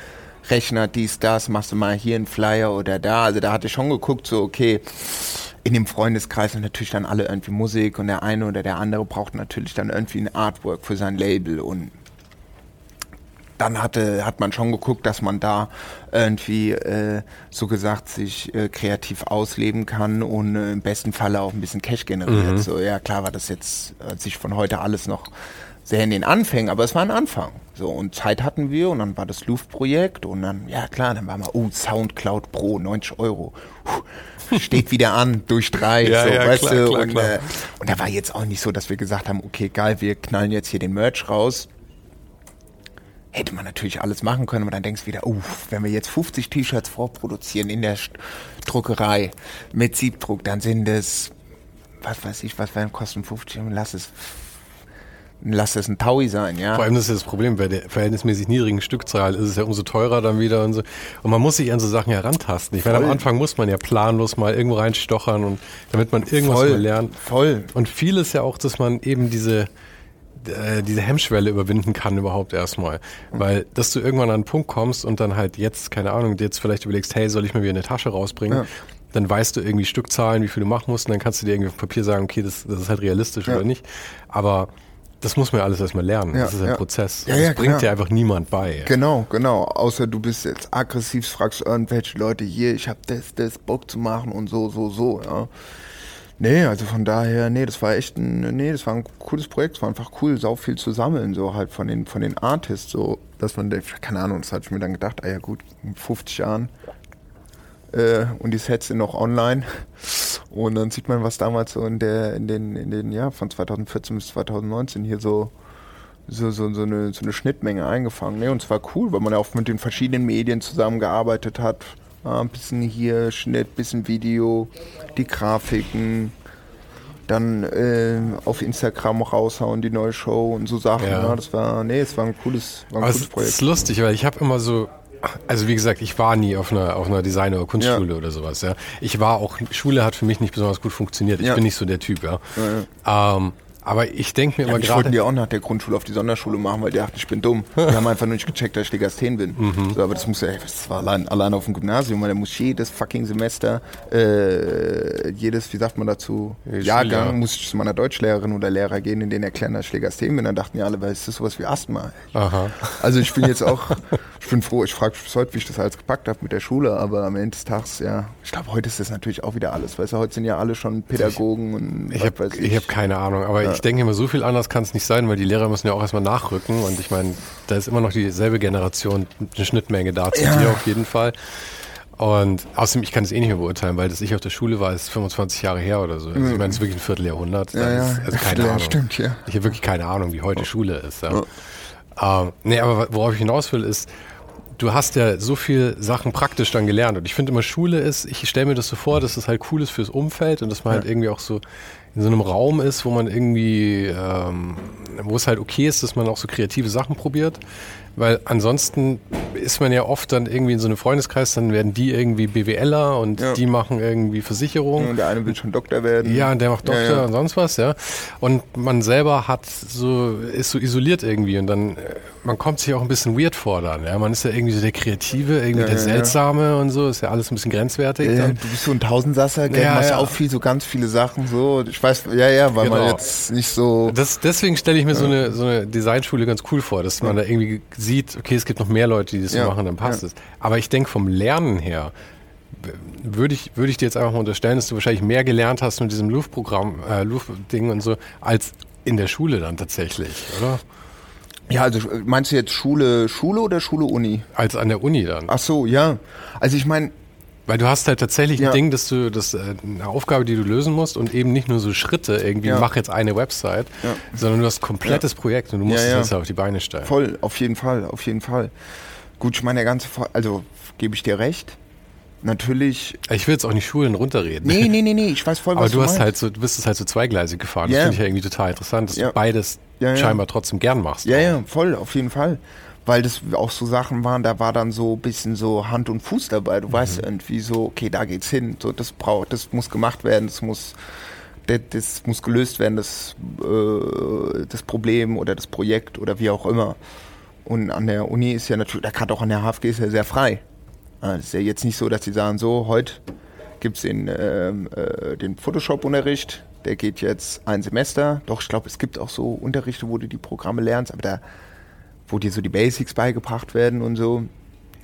Rechner, dies, das, machst du mal hier einen Flyer oder da. Also da hatte ich schon geguckt, so, okay, in dem Freundeskreis sind natürlich dann alle irgendwie Musik und der eine oder der andere braucht natürlich dann irgendwie ein Artwork für sein Label und dann hatte, hat man schon geguckt, dass man da irgendwie äh, so gesagt sich äh, kreativ ausleben kann und äh, im besten Falle auch ein bisschen Cash generiert. Mhm. So, ja, klar war das jetzt äh, sich von heute alles noch sehr in den Anfängen, aber es war ein Anfang. So, und Zeit hatten wir und dann war das Luftprojekt und dann, ja klar, dann war mal, oh, Soundcloud Pro, 90 Euro. Puh, steht wieder an, durch drei, ja, so, ja, weißt klar, du. Klar, und, klar. Äh, und da war jetzt auch nicht so, dass wir gesagt haben, okay, geil, wir knallen jetzt hier den Merch raus. Hätte man natürlich alles machen können, aber dann denkst du wieder, oh, wenn wir jetzt 50 T-Shirts vorproduzieren in der Druckerei mit Siebdruck, dann sind es, was weiß ich, was werden kosten 50, lass es lass es ein Taui sein, ja. Vor allem das ist das Problem, bei der verhältnismäßig niedrigen Stückzahl ist es ja umso teurer dann wieder und so. Und man muss sich an so Sachen herantasten. Ich meine, am Anfang muss man ja planlos mal irgendwo reinstochern und damit man irgendwas Voll. lernt. Voll. Und viel ist ja auch, dass man eben diese, äh, diese Hemmschwelle überwinden kann überhaupt erstmal. Weil, dass du irgendwann an einen Punkt kommst und dann halt jetzt, keine Ahnung, jetzt vielleicht überlegst, hey, soll ich mal wieder eine Tasche rausbringen? Ja. Dann weißt du irgendwie Stückzahlen, wie viel du machen musst und dann kannst du dir irgendwie auf Papier sagen, okay, das, das ist halt realistisch ja. oder nicht. Aber das muss man ja alles erstmal lernen. Ja, das ist ein ja. Prozess. Ja, das bringt dir einfach niemand bei. Genau, genau. Außer du bist jetzt aggressiv, fragst irgendwelche Leute hier, ich habe das, das Bock zu machen und so, so, so, ja. Nee, also von daher, nee, das war echt ein, nee, das war ein cooles Projekt, es war einfach cool, sau viel zu sammeln, so halt von den, von den Artists, so, dass man, keine Ahnung, das hatte ich mir dann gedacht, ah ja gut, in 50 Jahren äh, und die Sets sind noch online. Und dann sieht man, was damals so in der, in den, in den, ja, von 2014 bis 2019 hier so, so, so, so, eine, so eine Schnittmenge eingefangen. Ne? Und es war cool, weil man ja auch mit den verschiedenen Medien zusammengearbeitet hat. Ja, ein bisschen hier Schnitt, bisschen Video, die Grafiken, dann äh, auf Instagram raushauen, die neue Show und so Sachen. Ja. ja. das war, nee, es war ein cooles, war ein cooles Projekt. Das ist lustig, weil ich habe immer so also wie gesagt, ich war nie auf einer, auf einer Design- oder Kunstschule ja. oder sowas. Ja. Ich war auch, Schule hat für mich nicht besonders gut funktioniert. Ich ja. bin nicht so der Typ. Ja. ja ähm, aber ich denke mir ja, immer gerade. Ich wollten die auch nach der Grundschule auf die Sonderschule machen, weil die dachten, ich bin dumm. Die haben einfach nur nicht gecheckt, dass ich Legasthен bin. Mhm. So, aber das muss ja, das war allein, allein auf dem Gymnasium, weil der muss jedes fucking Semester, äh, jedes, wie sagt man dazu, Jahrgang, ja. muss ich zu meiner Deutschlehrerin oder Lehrer gehen, in denen erklären, dass ich Legasthen bin. Dann dachten die alle, weil ist das sowas wie Asthma? Aha. Also ich bin jetzt auch, ich bin froh, ich frage bis heute, wie ich das alles gepackt habe mit der Schule, aber am Ende des Tages, ja, ich glaube, heute ist das natürlich auch wieder alles. Weißt du, heute sind ja alle schon Pädagogen und ich habe hab keine Ahnung, aber ja. ich denke immer so viel anders kann es nicht sein, weil die Lehrer müssen ja auch erstmal nachrücken und ich meine, da ist immer noch dieselbe Generation, eine Schnittmenge da zu ja. dir auf jeden Fall. Und außerdem, ich kann es eh nicht mehr beurteilen, weil das ich auf der Schule war, ist 25 Jahre her oder so. Also ich meine, es ist wirklich ein Vierteljahrhundert. Ja, ja. Ist, also keine ja, Ahnung. Stimmt, ja. Ich habe wirklich keine Ahnung, wie heute oh. Schule ist. Ja. Ähm, nee, aber worauf ich hinaus will, ist, du hast ja so viel Sachen praktisch dann gelernt. Und ich finde immer, Schule ist, ich stelle mir das so vor, dass es das halt cool ist fürs Umfeld und dass man halt ja. halt irgendwie auch so in so einem Raum ist, wo man irgendwie, ähm, wo es halt okay ist, dass man auch so kreative Sachen probiert. Weil ansonsten ist man ja oft dann irgendwie in so einem Freundeskreis, dann werden die irgendwie BWLer und ja. die machen irgendwie Versicherung. und der eine will schon Doktor werden. Ja, und der macht Doktor ja, ja. und sonst was, ja. Und man selber hat so, ist so isoliert irgendwie und dann, äh, man kommt sich auch ein bisschen weird vor dann, ja. Man ist ja irgendwie so der Kreative, irgendwie der Seltsame und so, ist ja alles ein bisschen grenzwertig. Ja, du bist so ein Tausendsasser, gell? Ja, machst auch viel, so ganz viele Sachen so. Ich weiß, ja, ja, weil genau. man jetzt nicht so. Das, deswegen stelle ich mir so eine, so eine Designschule ganz cool vor, dass man da irgendwie sieht, okay, es gibt noch mehr Leute, die das ja, so machen, dann passt ja. es. Aber ich denke, vom Lernen her würde ich, würde ich dir jetzt einfach mal unterstellen, dass du wahrscheinlich mehr gelernt hast mit diesem Luftprogramm, äh, Luftding und so, als in der Schule dann tatsächlich, oder? Ja, also meinst du jetzt Schule, Schule oder Schule Uni? Als an der Uni dann. Ach so, ja. Also ich meine, weil du hast halt tatsächlich ja. ein Ding, dass du das äh, eine Aufgabe, die du lösen musst und eben nicht nur so Schritte, irgendwie ja. mach jetzt eine Website, ja. sondern du hast ein komplettes Projekt und du musst es jetzt auf die Beine stellen. Voll, auf jeden Fall, auf jeden Fall. Gut, ich meine, der ganze, also gebe ich dir recht. Natürlich. Ich will jetzt auch nicht Schulen runterreden. Nee, nee, nee, nee, ich weiß voll, was Aber du, du hast halt so, du bist es halt so zweigleisig gefahren. Das finde ich ja irgendwie total interessant, dass du beides scheinbar trotzdem gern machst. Ja, ja, voll, auf jeden Fall weil das auch so Sachen waren, da war dann so ein bisschen so Hand und Fuß dabei. Du mhm. weißt irgendwie so, okay, da geht's hin, so das braucht, das muss gemacht werden, das muss, das, das muss gelöst werden, das, äh, das Problem oder das Projekt oder wie auch immer. Und an der Uni ist ja natürlich, da gerade auch an der HFG ist ja sehr frei. Es ist ja jetzt nicht so, dass sie sagen, so, heute gibt's den, ähm, äh, den Photoshop-Unterricht, der geht jetzt ein Semester. Doch, ich glaube, es gibt auch so Unterrichte, wo du die Programme lernst, aber da wo dir so die Basics beigebracht werden und so.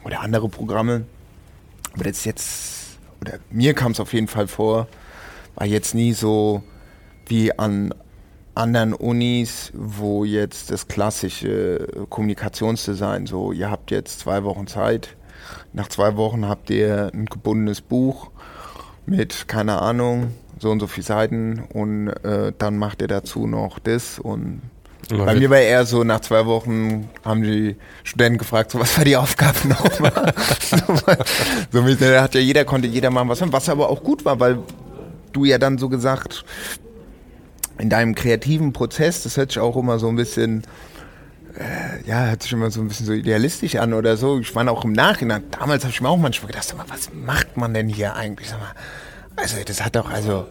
Oder andere Programme. Aber das ist jetzt, oder mir kam es auf jeden Fall vor, war jetzt nie so wie an anderen Unis, wo jetzt das klassische Kommunikationsdesign, so ihr habt jetzt zwei Wochen Zeit, nach zwei Wochen habt ihr ein gebundenes Buch mit, keine Ahnung, so und so viel Seiten und äh, dann macht ihr dazu noch das und bei mir war eher so, nach zwei Wochen haben die Studenten gefragt, so was war die Aufgabe nochmal? so, so, da hat ja jeder, konnte jeder machen was, was aber auch gut war, weil du ja dann so gesagt, in deinem kreativen Prozess, das hört sich auch immer so ein bisschen, äh, ja, hört sich immer so ein bisschen so idealistisch an oder so. Ich meine auch im Nachhinein, damals habe ich mir auch manchmal gedacht, sag mal, was macht man denn hier eigentlich? Sag mal, also das hat doch, also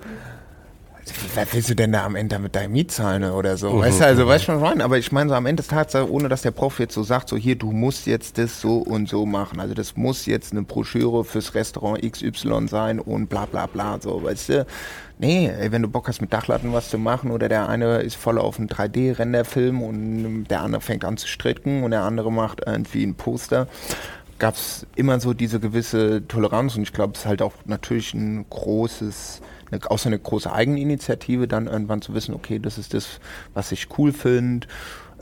was willst du denn da am Ende mit deinem Mietzahlen oder so? Mhm, weißt du, also mhm. weißt du, was ich meine? Aber ich meine so am Ende des Tages, ohne dass der Prof jetzt so sagt, so hier, du musst jetzt das so und so machen. Also das muss jetzt eine Broschüre fürs Restaurant XY sein und bla bla bla, so, weißt du? Nee, ey, wenn du Bock hast, mit Dachlatten was zu machen oder der eine ist voll auf einen 3D-Renderfilm und der andere fängt an zu stricken und der andere macht irgendwie ein Poster gab es immer so diese gewisse Toleranz und ich glaube, es ist halt auch natürlich ein großes eine, auch so eine große Eigeninitiative, dann irgendwann zu wissen, okay, das ist das, was ich cool finde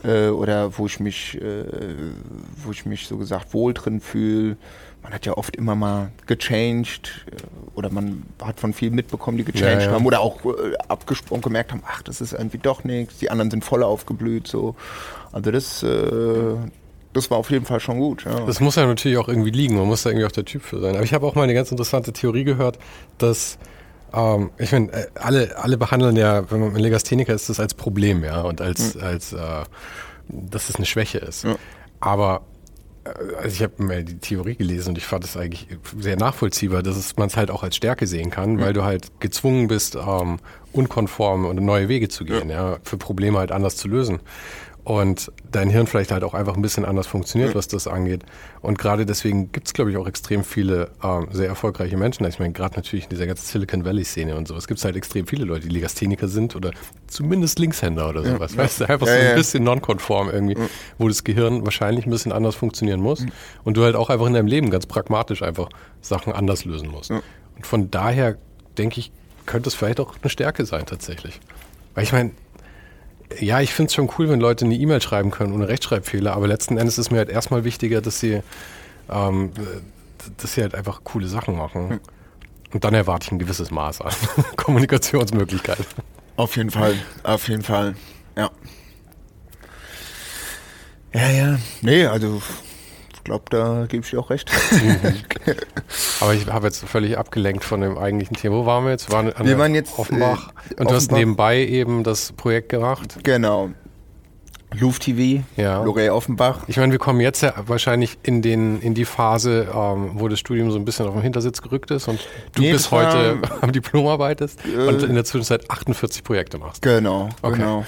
äh, oder wo ich mich, äh, wo ich mich so gesagt wohl drin fühle. Man hat ja oft immer mal gechanged äh, oder man hat von vielen mitbekommen, die gechanged ja, ja. haben oder auch äh, abgesprungen gemerkt haben, ach, das ist irgendwie doch nichts. Die anderen sind voll aufgeblüht. So, also das äh, das war auf jeden Fall schon gut. Ja. Das muss ja natürlich auch irgendwie liegen. Man muss da irgendwie auch der Typ für sein. Aber ich habe auch mal eine ganz interessante Theorie gehört, dass ähm, ich meine, äh, alle, alle behandeln ja, wenn man ein Legastheniker ist, das als Problem, ja, und als, mhm. als äh, dass es eine Schwäche ist. Ja. Aber äh, also ich habe mir die Theorie gelesen und ich fand es eigentlich sehr nachvollziehbar, dass man es halt auch als Stärke sehen kann, mhm. weil du halt gezwungen bist, ähm, unkonform und neue Wege zu gehen, ja. ja, für Probleme halt anders zu lösen und dein Hirn vielleicht halt auch einfach ein bisschen anders funktioniert, was das angeht. Und gerade deswegen gibt es, glaube ich, auch extrem viele ähm, sehr erfolgreiche Menschen. Ich meine, gerade natürlich in dieser ganzen Silicon Valley-Szene und sowas gibt es halt extrem viele Leute, die Legastheniker sind oder zumindest Linkshänder oder sowas. Ja, weißt du, einfach ja, so ein ja. bisschen nonkonform irgendwie, wo das Gehirn wahrscheinlich ein bisschen anders funktionieren muss. Und du halt auch einfach in deinem Leben ganz pragmatisch einfach Sachen anders lösen musst. Und von daher denke ich, könnte es vielleicht auch eine Stärke sein tatsächlich. Weil ich meine, ja, ich finde es schon cool, wenn Leute eine E-Mail schreiben können ohne Rechtschreibfehler, aber letzten Endes ist mir halt erstmal wichtiger, dass sie, ähm, dass sie halt einfach coole Sachen machen. Hm. Und dann erwarte ich ein gewisses Maß an Kommunikationsmöglichkeiten. Auf jeden Fall, auf jeden Fall, ja. Ja, ja. Nee, also glaube, da gebe ich dir auch recht. Aber ich habe jetzt völlig abgelenkt von dem eigentlichen Thema. Wo waren wir jetzt? Waren wir waren jetzt Offenbach. Äh, und du hast nebenbei eben das Projekt gemacht. Genau. Louvre TV, ja. Lorey Offenbach. Ich meine, wir kommen jetzt ja wahrscheinlich in, den, in die Phase, ähm, wo das Studium so ein bisschen auf den Hintersitz gerückt ist und du nee, bis heute am Diplom arbeitest äh, und in der Zwischenzeit 48 Projekte machst. Genau, okay. genau.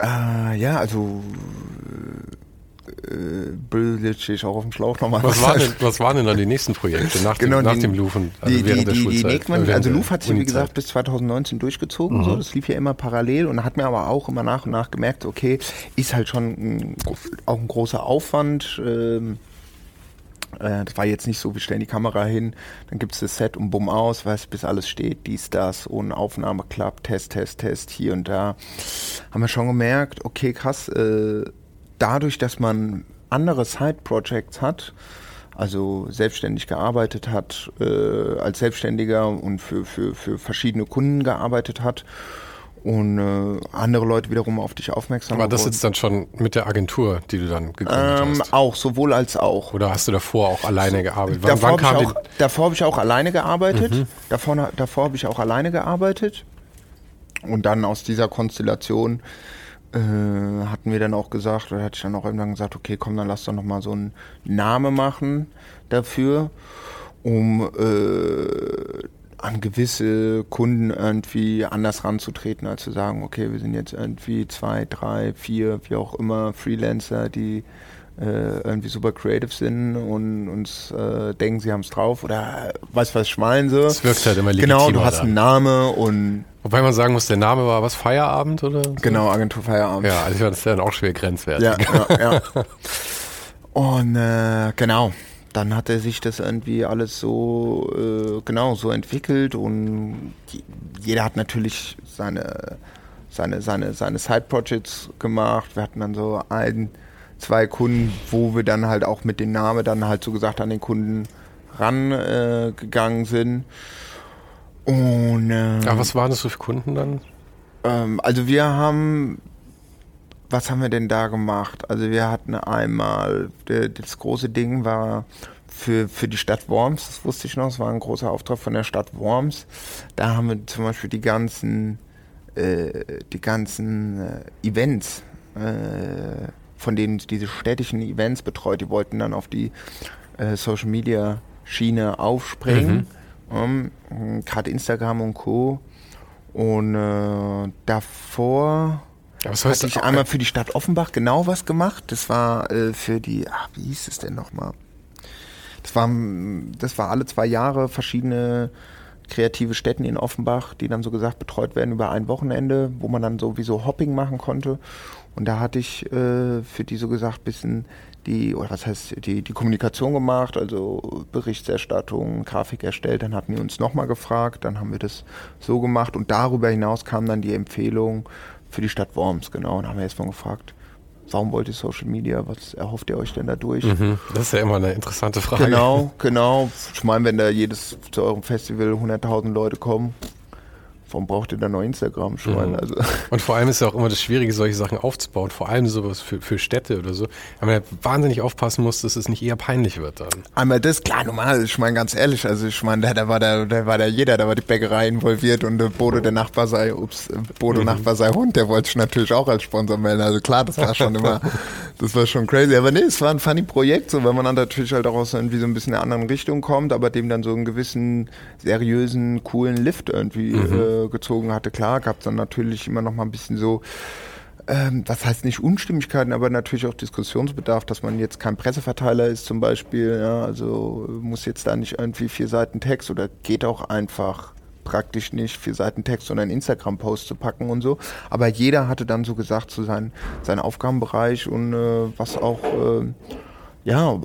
Äh, ja, also äh, stehe ich auch auf dem Schlauch nochmal. Was, war denn, was waren denn dann die nächsten Projekte nach genau, dem, nach die, dem Louvre? Also die, während die, der Schulzeit? Die nächsten, also Louvre hat sich, wie gesagt, bis 2019 durchgezogen. Mhm. So, das lief ja immer parallel und hat mir aber auch immer nach und nach gemerkt, okay, ist halt schon ein, auch ein großer Aufwand. Ähm, äh, das war jetzt nicht so, wir stellen die Kamera hin, dann gibt es das Set und bumm aus, weißt bis alles steht, dies, das, ohne Aufnahme klappt, Test, Test, Test, hier und da. Haben wir schon gemerkt, okay, krass, äh, dadurch, dass man andere Side-Projects hat, also selbstständig gearbeitet hat, äh, als Selbstständiger und für, für, für verschiedene Kunden gearbeitet hat und äh, andere Leute wiederum auf dich aufmerksam Aber das ist dann schon mit der Agentur, die du dann gegründet ähm, hast? Auch, sowohl als auch. Oder hast du davor auch alleine gearbeitet? Wann, davor habe ich, auch, davor hab ich auch alleine gearbeitet. Mhm. Davor, davor habe ich auch alleine gearbeitet. Und dann aus dieser Konstellation äh, hatten wir dann auch gesagt, oder hatte ich dann auch irgendwann gesagt, okay, komm, dann lass doch nochmal so einen Name machen dafür, um äh, an gewisse Kunden irgendwie anders ranzutreten, als zu sagen, okay, wir sind jetzt irgendwie zwei, drei, vier, wie auch immer, Freelancer, die äh, irgendwie super creative sind und uns äh, denken, sie haben es drauf oder weiß was ich meine so. Es wirkt halt immer legitim. Genau, du hast einen Namen und Wobei man sagen muss, der Name war was, Feierabend oder? So? Genau, Agentur Feierabend. Ja, also das ist ja dann auch schwer grenzwertig. Ja, ja, ja. Und äh, genau, dann hat er sich das irgendwie alles so, äh, genau, so entwickelt und jeder hat natürlich seine, seine, seine, seine Side-Projects gemacht. Wir hatten dann so ein, zwei Kunden, wo wir dann halt auch mit dem Namen dann halt so gesagt an den Kunden rangegangen äh, sind. Und, ähm, ja, was waren das für Kunden dann? Ähm, also wir haben, was haben wir denn da gemacht? Also wir hatten einmal, das große Ding war für, für die Stadt Worms, das wusste ich noch, es war ein großer Auftrag von der Stadt Worms. Da haben wir zum Beispiel die ganzen, äh, die ganzen äh, Events, äh, von denen diese städtischen Events betreut, die wollten dann auf die äh, Social Media Schiene aufspringen. Mhm ähm, Gerade Instagram und Co. Und äh, davor hatte ich einmal für die Stadt Offenbach genau was gemacht. Das war äh, für die, ach, wie hieß es denn nochmal? Das war, das war alle zwei Jahre verschiedene kreative Städten in Offenbach, die dann so gesagt betreut werden über ein Wochenende, wo man dann sowieso Hopping machen konnte. Und da hatte ich äh, für die so gesagt bisschen die, oder was heißt, die, die Kommunikation gemacht, also Berichterstattung, Grafik erstellt. Dann hatten die uns nochmal gefragt, dann haben wir das so gemacht und darüber hinaus kam dann die Empfehlung für die Stadt Worms, genau. Und haben wir erstmal gefragt, warum wollt ihr Social Media? Was erhofft ihr euch denn dadurch? Mhm, das ist ja immer eine interessante Frage. Genau, genau. Ich meine, wenn da jedes zu eurem Festival 100.000 Leute kommen, warum braucht ihr da noch Instagram schon? Mhm. Also. Und vor allem ist ja auch immer das Schwierige, solche Sachen aufzubauen, vor allem sowas für, für Städte oder so. weil man ja wahnsinnig aufpassen muss, dass es nicht eher peinlich wird dann. Einmal das, klar, normal, ich meine ganz ehrlich, also ich meine, da, da, war da, da war da jeder, da war die Bäckerei involviert und äh, Bodo der Nachbar sei, ups, äh, Bodo mhm. Nachbar sei Hund, der wollte sich natürlich auch als Sponsor melden. Also klar, das war schon immer, das war schon crazy. Aber nee, es war ein funny Projekt, so wenn man dann natürlich halt auch aus irgendwie so ein bisschen in einer anderen Richtung kommt, aber dem dann so einen gewissen seriösen, coolen Lift irgendwie mhm. äh, gezogen hatte. Klar, gab es dann natürlich immer noch mal ein bisschen so, ähm, was heißt nicht Unstimmigkeiten, aber natürlich auch Diskussionsbedarf, dass man jetzt kein Presseverteiler ist zum Beispiel. Ja, also muss jetzt da nicht irgendwie vier Seiten Text oder geht auch einfach praktisch nicht vier Seiten Text und einen Instagram-Post zu packen und so. Aber jeder hatte dann so gesagt zu so seinem sein Aufgabenbereich und äh, was auch äh, ja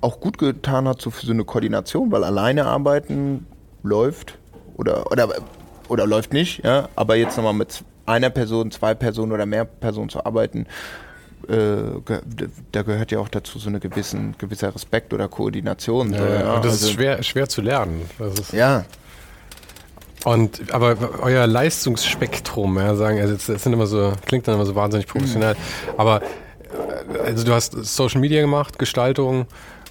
auch gut getan hat so für so eine Koordination, weil alleine arbeiten läuft oder oder oder läuft nicht, ja, aber jetzt nochmal mit einer Person, zwei Personen oder mehr Personen zu arbeiten, äh, da gehört ja auch dazu so eine gewissen, gewisser Respekt oder Koordination. Ja, so, ja. Und das also, ist schwer, schwer zu lernen. ja. Und aber euer Leistungsspektrum, ja, sagen, also das sind immer so, klingt dann immer so wahnsinnig professionell, mhm. aber also du hast Social Media gemacht, Gestaltung,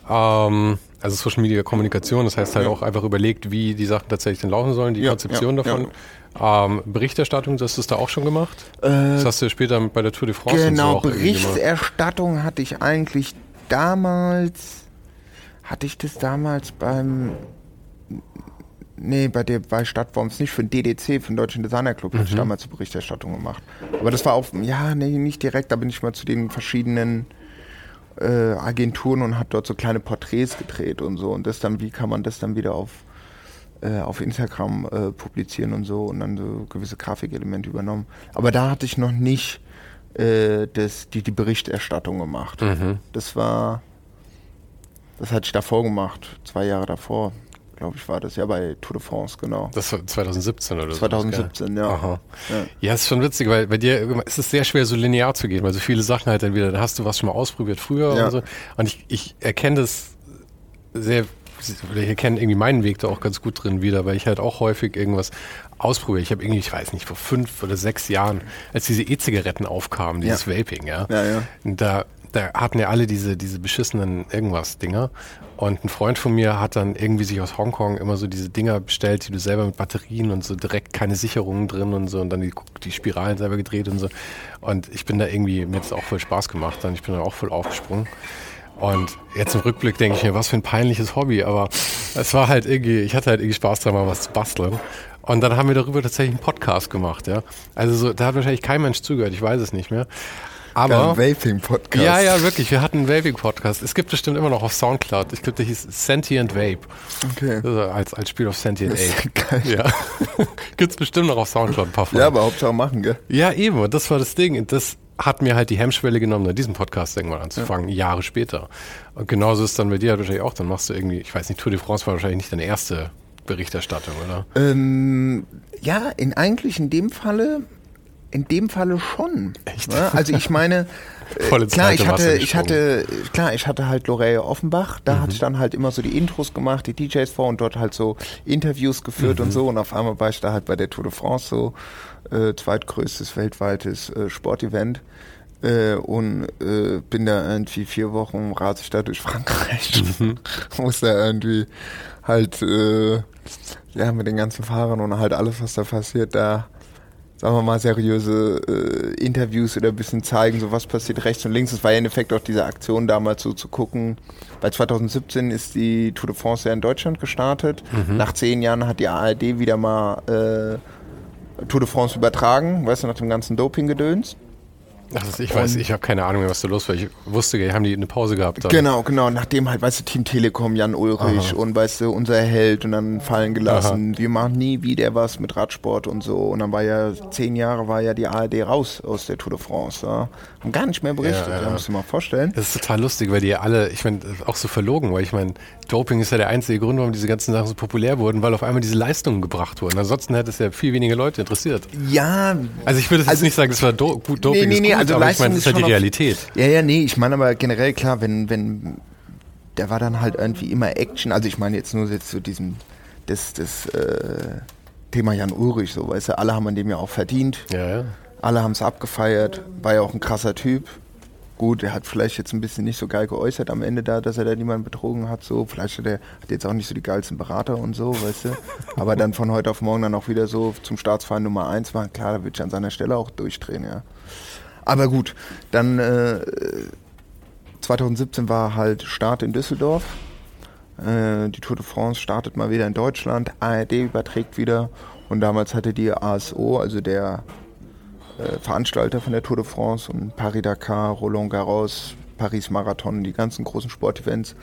ähm, also Social Media Kommunikation, das heißt halt ja. auch einfach überlegt, wie die Sachen tatsächlich dann laufen sollen, die ja, Konzeption ja, davon. Ähm, Berichterstattung, das hast du da auch schon gemacht? Äh, das hast du später bei der Tour de France Genau, so Berichterstattung hatte ich eigentlich damals, hatte ich das damals beim Nee, bei der bei Stadtworms nicht, für den DDC, für den Deutschen Designerclub, mhm. hatte ich mhm. damals die Berichterstattung gemacht. Aber das war auch, ja, nee, nicht direkt, da bin ich mal zu den verschiedenen äh, Agenturen und habe dort so kleine Porträts gedreht und so. Und das dann, wie kann man das dann wieder auf, äh, auf Instagram äh, publizieren und so und dann so gewisse Grafikelemente übernommen. Aber da hatte ich noch nicht äh, das, die, die Berichterstattung gemacht. Mhm. Das war, das hatte ich davor gemacht, zwei Jahre davor glaube ich, war das ja bei Tour de France, genau. Das war 2017 oder 2017, so. 2017, ja. Aha. ja. Ja, ist schon witzig, weil bei dir ist es sehr schwer, so linear zu gehen, weil so viele Sachen halt dann wieder, da hast du was schon mal ausprobiert früher ja. und so. Und ich, ich erkenne das sehr, ich erkenne irgendwie meinen Weg da auch ganz gut drin wieder, weil ich halt auch häufig irgendwas ausprobiere. Ich habe irgendwie, ich weiß nicht, vor fünf oder sechs Jahren, als diese E-Zigaretten aufkamen, dieses ja. Vaping, ja. Ja, ja. Da da hatten ja alle diese, diese beschissenen irgendwas-Dinger. Und ein Freund von mir hat dann irgendwie sich aus Hongkong immer so diese Dinger bestellt, die du selber mit Batterien und so direkt keine Sicherungen drin und so und dann die, die Spiralen selber gedreht und so. Und ich bin da irgendwie, mir hat es auch voll Spaß gemacht und ich bin da auch voll aufgesprungen. Und jetzt im Rückblick denke ich mir, was für ein peinliches Hobby, aber es war halt irgendwie, ich hatte halt irgendwie Spaß daran, mal was zu basteln. Und dann haben wir darüber tatsächlich einen Podcast gemacht, ja. Also so, da hat wahrscheinlich kein Mensch zugehört, ich weiß es nicht mehr. Aber Vaping-Podcast. Ja, ja, wirklich. Wir hatten einen Vaping-Podcast. Es gibt bestimmt immer noch auf Soundcloud. Ich glaube, der hieß Sentient Vape. Okay. Also als, als Spiel auf Sentient Ape. Geil. Ja. Gibt's bestimmt noch auf Soundcloud ein paar von. Ja, aber Hauptsache machen, gell? Ja, eben. Und das war das Ding. Und das hat mir halt die Hemmschwelle genommen, diesen Podcast irgendwann anzufangen, ja. Jahre später. Und genauso ist es dann bei dir halt wahrscheinlich auch. Dann machst du irgendwie, ich weiß nicht, Tour de France war wahrscheinlich nicht deine erste Berichterstattung, oder? Ähm, ja, in eigentlich in dem Falle in dem Falle schon. Echt? Ne? Also ich meine, äh, klar, ich hatte, ich hatte, klar, ich hatte halt Lorraine Offenbach, da mhm. hatte ich dann halt immer so die Intros gemacht, die DJs vor und dort halt so Interviews geführt mhm. und so und auf einmal war ich da halt bei der Tour de France so äh, zweitgrößtes weltweites äh, Sportevent äh, und äh, bin da irgendwie vier Wochen rate ich da durch Frankreich, mhm. muss da irgendwie halt äh, ja mit den ganzen Fahrern und halt alles was da passiert da sagen wir mal, seriöse äh, Interviews oder ein bisschen zeigen, so was passiert rechts und links. Das war ja im Endeffekt auch diese Aktion damals so zu gucken. Bei 2017 ist die Tour de France ja in Deutschland gestartet. Mhm. Nach zehn Jahren hat die ARD wieder mal äh, Tour de France übertragen, weißt du, nach dem ganzen Doping-Gedöns. Ach, ich weiß, ich habe keine Ahnung mehr, was da los war. Ich wusste, haben die eine Pause gehabt. Dann. Genau, genau. Nachdem halt, weißt du, Team Telekom, Jan Ulrich Aha. und weißt du, unser Held und dann fallen gelassen. Aha. Wir machen nie wieder was mit Radsport und so. Und dann war ja, zehn Jahre war ja die ARD raus aus der Tour de France. Ja. Haben gar nicht mehr berichtet, ja, ja. musst du mal vorstellen. Das ist total lustig, weil die alle, ich meine, auch so verlogen, weil ich meine, Doping ist ja der einzige Grund, warum diese ganzen Sachen so populär wurden, weil auf einmal diese Leistungen gebracht wurden. Ansonsten hätte es ja viel weniger Leute interessiert. Ja. Also ich würde jetzt also, nicht sagen, es war Do gut, Doping nee, nee, nee, also aber ich meine, das ist halt die Realität. ja, ja, nee, ich meine aber generell klar, wenn, wenn, der war dann halt irgendwie immer Action. Also ich meine jetzt nur jetzt zu diesem, das, das äh, Thema Jan Ulrich, so, weißt du, alle haben an dem ja auch verdient. Ja, ja. Alle haben es abgefeiert, war ja auch ein krasser Typ. Gut, er hat vielleicht jetzt ein bisschen nicht so geil geäußert am Ende da, dass er da niemanden betrogen hat. So, vielleicht hat er hat jetzt auch nicht so die geilsten Berater und so, weißt du. Aber dann von heute auf morgen dann auch wieder so zum Staatsfeind Nummer eins war, klar, da würde ich an seiner Stelle auch durchdrehen, ja. Aber gut, dann äh, 2017 war halt Start in Düsseldorf. Äh, die Tour de France startet mal wieder in Deutschland. ARD überträgt wieder. Und damals hatte die ASO, also der äh, Veranstalter von der Tour de France und Paris-Dakar, Roland Garros, Paris-Marathon, die ganzen großen Sportevents,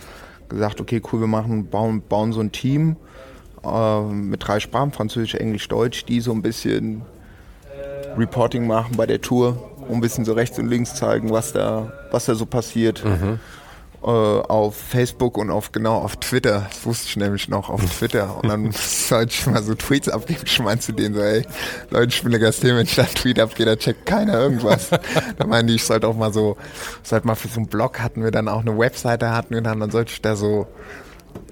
gesagt, okay, cool, wir machen, bauen, bauen so ein Team äh, mit drei Sprachen, Französisch, Englisch, Deutsch, die so ein bisschen Reporting machen bei der Tour und ein bisschen so rechts und links zeigen, was da, was da so passiert. Mhm äh, auf Facebook und auf genau auf Twitter. Das wusste ich nämlich noch auf Twitter. Und dann sollte ich mal so Tweets abgeben. Ich meinte zu denen so, ey, Leute, ich bin der Gastel, wenn ich da einen Tweet abgehe, da checkt keiner irgendwas. da meinte ich, ich sollte auch mal so, sollte mal für so einen Blog hatten wir dann auch eine Webseite hatten wir dann, dann sollte ich da so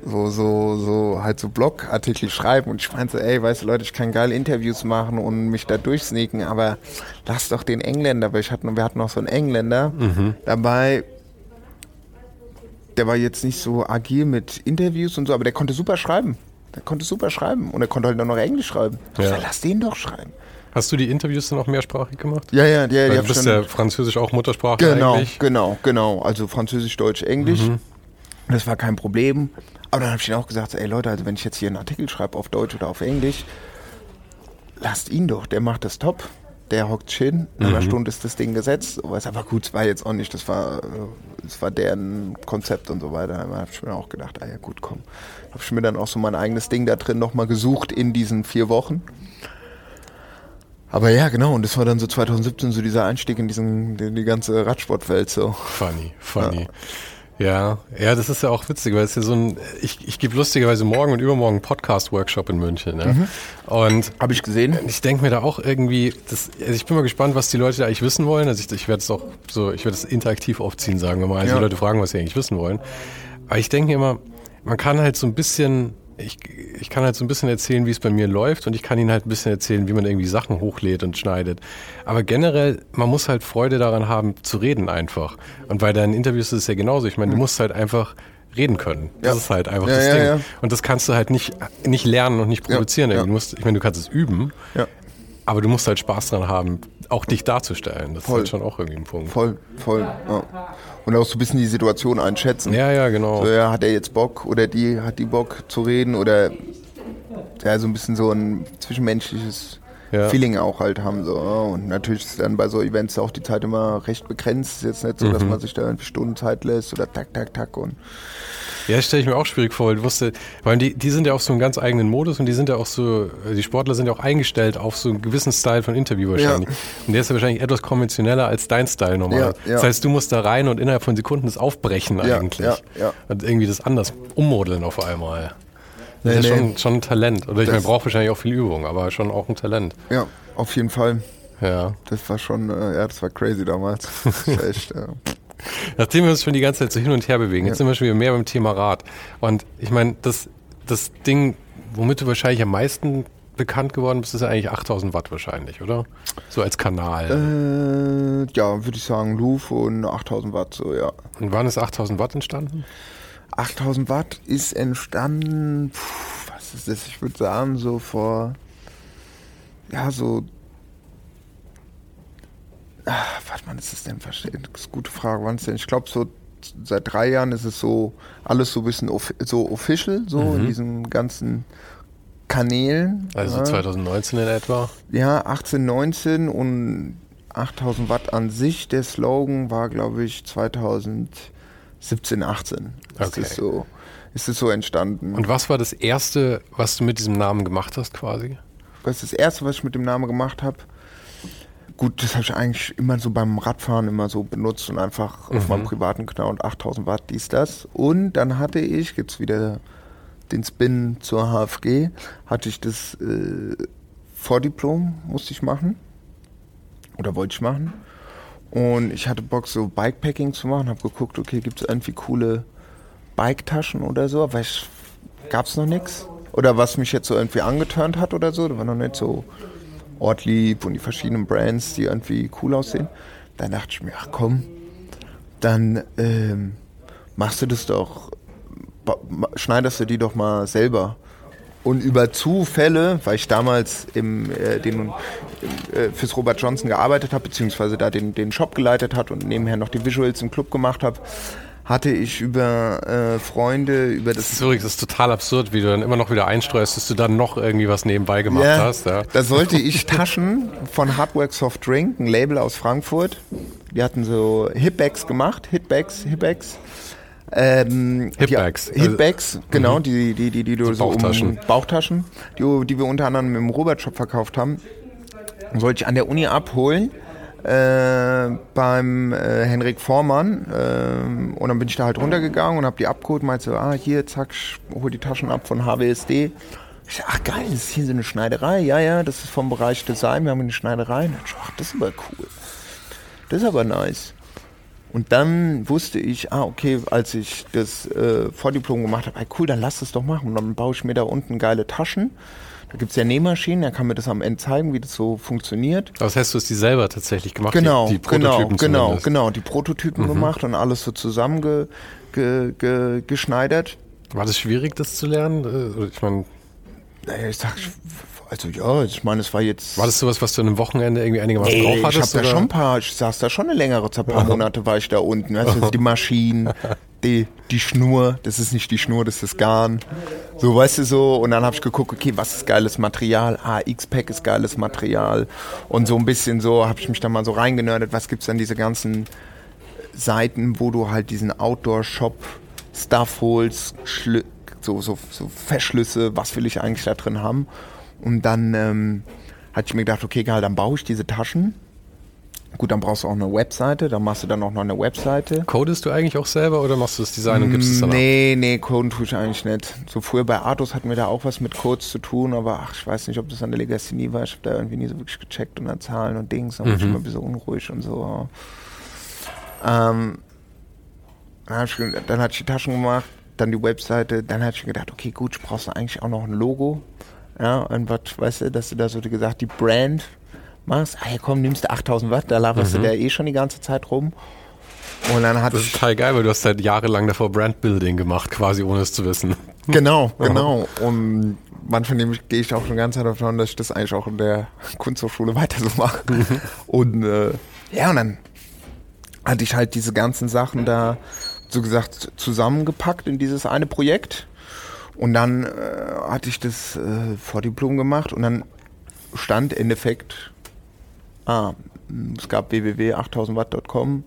so, so, so, halt so Blogartikel schreiben und ich meinte, ey, weißt du Leute, ich kann geile Interviews machen und mich da durchsneaken, aber lass doch den Engländer, weil ich hatte, wir hatten noch so einen Engländer mhm. dabei, der war jetzt nicht so agil mit Interviews und so, aber der konnte super schreiben. Der konnte super schreiben und er konnte halt auch noch Englisch schreiben. Ja. Dachte, lass den doch schreiben. Hast du die Interviews dann auch mehrsprachig gemacht? Ja, ja, ja. Du bist ja Französisch auch Muttersprache genau, eigentlich. Genau, genau, genau. Also Französisch, Deutsch, Englisch. Mhm. Das war kein Problem. Aber dann habe ich ihnen auch gesagt, ey Leute, also wenn ich jetzt hier einen Artikel schreibe auf Deutsch oder auf Englisch, lasst ihn doch, der macht das top. Der hockt schön, in einer mhm. Stunde ist das Ding gesetzt. Was aber gut, es war jetzt auch nicht, das war, das war deren Konzept und so weiter. Da habe ich mir auch gedacht, ah ja gut, komm. Habe ich mir dann auch so mein eigenes Ding da drin nochmal gesucht in diesen vier Wochen. Aber ja, genau, und das war dann so 2017 so dieser Einstieg in diesen, in die ganze Radsportwelt so. Funny, funny. Ja. Ja, ja, das ist ja auch witzig, weil es ja so ein, ich, ich gebe lustigerweise morgen und übermorgen einen Podcast-Workshop in München. Ja? Mhm. Und habe ich gesehen. Ich denke mir da auch irgendwie, das, also ich bin mal gespannt, was die Leute da eigentlich wissen wollen. Also ich, ich werde es auch so, ich werde es interaktiv aufziehen, sagen wir mal. Also ja. die Leute fragen, was sie eigentlich wissen wollen. Aber ich denke mir immer, man kann halt so ein bisschen ich, ich kann halt so ein bisschen erzählen, wie es bei mir läuft und ich kann Ihnen halt ein bisschen erzählen, wie man irgendwie Sachen hochlädt und schneidet. Aber generell, man muss halt Freude daran haben, zu reden einfach. Und bei deinen Interviews ist es ja genauso. Ich meine, du musst halt einfach reden können. Das ja. ist halt einfach ja, das ja, Ding. Und das kannst du halt nicht, nicht lernen und nicht produzieren. Du musst, ich meine, du kannst es üben, aber du musst halt Spaß dran haben, auch dich darzustellen. Das voll. ist halt schon auch irgendwie ein Punkt. Voll, voll. Und auch so ein bisschen die Situation einschätzen. Ja, ja, genau. So, ja, hat er jetzt Bock oder die hat die Bock zu reden oder ja, so ein bisschen so ein zwischenmenschliches ja. Feeling auch halt haben. So. Und natürlich ist dann bei so Events auch die Zeit immer recht begrenzt. Ist jetzt nicht so, mhm. dass man sich da irgendwie Stunden Zeit lässt oder tak, tak, tak und ja, stelle ich mir auch schwierig vor, weil du wusste, weil die, die sind ja auch so einen ganz eigenen Modus und die sind ja auch so, die Sportler sind ja auch eingestellt auf so einen gewissen Style von Interview wahrscheinlich. Ja. Und der ist ja wahrscheinlich etwas konventioneller als dein Style normal. Ja. Das heißt, du musst da rein und innerhalb von Sekunden das aufbrechen eigentlich. Ja, ja. Und irgendwie das anders ummodeln auf einmal. Das nee, ist ja nee. schon, schon ein Talent. Oder ich meine, braucht wahrscheinlich auch viel Übung, aber schon auch ein Talent. Ja, auf jeden Fall. Ja. Das war schon, äh, ja, das war crazy damals. Das war echt, äh, Nachdem wir uns schon die ganze Zeit so hin und her bewegen, jetzt sind wir schon wieder mehr beim Thema Rad. Und ich meine, das, das Ding, womit du wahrscheinlich am meisten bekannt geworden bist, ist ja eigentlich 8000 Watt wahrscheinlich, oder? So als Kanal. Äh, ja, würde ich sagen, Louvre und 8000 Watt, so, ja. Und wann ist 8000 Watt entstanden? 8000 Watt ist entstanden, puh, was ist das? Ich würde sagen, so vor, ja, so Ach, was man ist das denn verstehen? Das ist eine gute Frage. Wann ist denn? Ich glaube, so seit drei Jahren ist es so alles so ein bisschen so official, so mhm. in diesen ganzen Kanälen. Also ja. 2019 in etwa? Ja, 18, 19 und 8000 Watt an sich. Der Slogan war, glaube ich, 2017, 18. Das okay. ist so, ist es so entstanden. Und was war das erste, was du mit diesem Namen gemacht hast, quasi? Was ist das erste, was ich mit dem Namen gemacht habe? Gut, das habe ich eigentlich immer so beim Radfahren immer so benutzt und einfach mhm. auf meinem privaten Account 8000 Watt dies, das. Und dann hatte ich, jetzt wieder den Spin zur HFG, hatte ich das äh, Vordiplom, musste ich machen. Oder wollte ich machen. Und ich hatte Bock, so Bikepacking zu machen, habe geguckt, okay, gibt es irgendwie coole Biketaschen oder so, aber ich gab es noch nichts. Oder was mich jetzt so irgendwie angeturnt hat oder so, da war noch nicht so Ortlieb und die verschiedenen Brands, die irgendwie cool aussehen. Dann dachte ich mir, ach komm, dann ähm, machst du das doch, schneidest du die doch mal selber. Und über Zufälle, weil ich damals im, äh, den, äh, fürs Robert Johnson gearbeitet habe, beziehungsweise da den, den Shop geleitet hat und nebenher noch die Visuals im Club gemacht habe, hatte ich über äh, Freunde, über das. Das ist übrigens das ist total absurd, wie du dann immer noch wieder einstreust, dass du dann noch irgendwie was nebenbei gemacht ja, hast. Ja. Da sollte ich Taschen von Hardwork Soft Drink, ein Label aus Frankfurt. Die hatten so Hipbags gemacht, Hitbags, Hipbags. Ähm, Hipbags. Die, Hipbags, also, genau, mhm. die, die, die, die du so, Bauchtaschen, um, Bauchtaschen die, die wir unter anderem im Robert Shop verkauft haben, sollte ich an der Uni abholen äh, beim äh, Henrik Vormann äh, und dann bin ich da halt runtergegangen und habe die abgeholt und meinte so, ah hier, zack, hol die Taschen ab von HWSD. Ich dachte, ach geil, das ist hier so eine Schneiderei. Ja, ja, das ist vom Bereich Design, wir haben eine Schneiderei. Und ich dachte, ach, das ist aber cool. Das ist aber nice. Und dann wusste ich, ah, okay, als ich das äh, Vordiplom gemacht habe, ah, cool, dann lass es doch machen. Und dann baue ich mir da unten geile Taschen. Da gibt es ja Nähmaschinen, er kann mir das am Ende zeigen, wie das so funktioniert. Aber das heißt, du hast die selber tatsächlich gemacht? Genau, die, die genau, Prototypen genau, zumindest. genau, die Prototypen mhm. gemacht und alles so zusammengeschneidert. Ge, ge, War das schwierig, das zu lernen? Äh, ich meine, naja, ich sag, also ja, ich meine, es war jetzt. War das sowas, was du an einem Wochenende irgendwie einigermaßen nee, drauf hattest? Ich hab da schon ein paar, ich saß da schon eine längere Zeit, ein paar Monate war ich da unten. Du, die Maschinen, die, die Schnur, das ist nicht die Schnur, das ist das Garn. So, weißt du so, und dann habe ich geguckt, okay, was ist geiles Material? Ah, X-Pack ist geiles Material. Und so ein bisschen so habe ich mich da mal so reingenördet, was gibt's dann diese ganzen Seiten, wo du halt diesen Outdoor-Shop Stuff holst, so, so, so Verschlüsse, was will ich eigentlich da drin haben. Und dann ähm, hatte ich mir gedacht, okay, geil, dann baue ich diese Taschen. Gut, dann brauchst du auch eine Webseite, dann machst du dann auch noch eine Webseite. Codest du eigentlich auch selber oder machst du das Design und gibst es dann Nee, ab? nee, coden tue ich eigentlich nicht. So früher bei Artus hatten wir da auch was mit Codes zu tun, aber ach, ich weiß nicht, ob das an der Legasthenie war. Ich habe da irgendwie nie so wirklich gecheckt und an Zahlen und Dings, dann mhm. war ich immer ein bisschen unruhig und so. Ähm, dann, ich, dann hatte ich die Taschen gemacht, dann die Webseite, dann hatte ich mir gedacht, okay, gut, ich brauchst du eigentlich auch noch ein Logo. Ja, und was, weißt du, dass du da so gesagt, die Brand machst, ah, komm, nimmst du 8000 Watt, da laberst mhm. du da eh schon die ganze Zeit rum. Und dann hat das ist total geil, weil du hast halt jahrelang davor Brandbuilding gemacht, quasi ohne es zu wissen. Genau, genau. Und manchmal gehe ich auch schon ganz Zeit davon, dass ich das eigentlich auch in der Kunsthochschule weiter so mache. Mhm. Und äh, ja, und dann hatte ich halt diese ganzen Sachen da so gesagt zusammengepackt in dieses eine Projekt. Und dann äh, hatte ich das äh, Vordiplom gemacht und dann stand im Endeffekt, ah, es gab www.8000watt.com,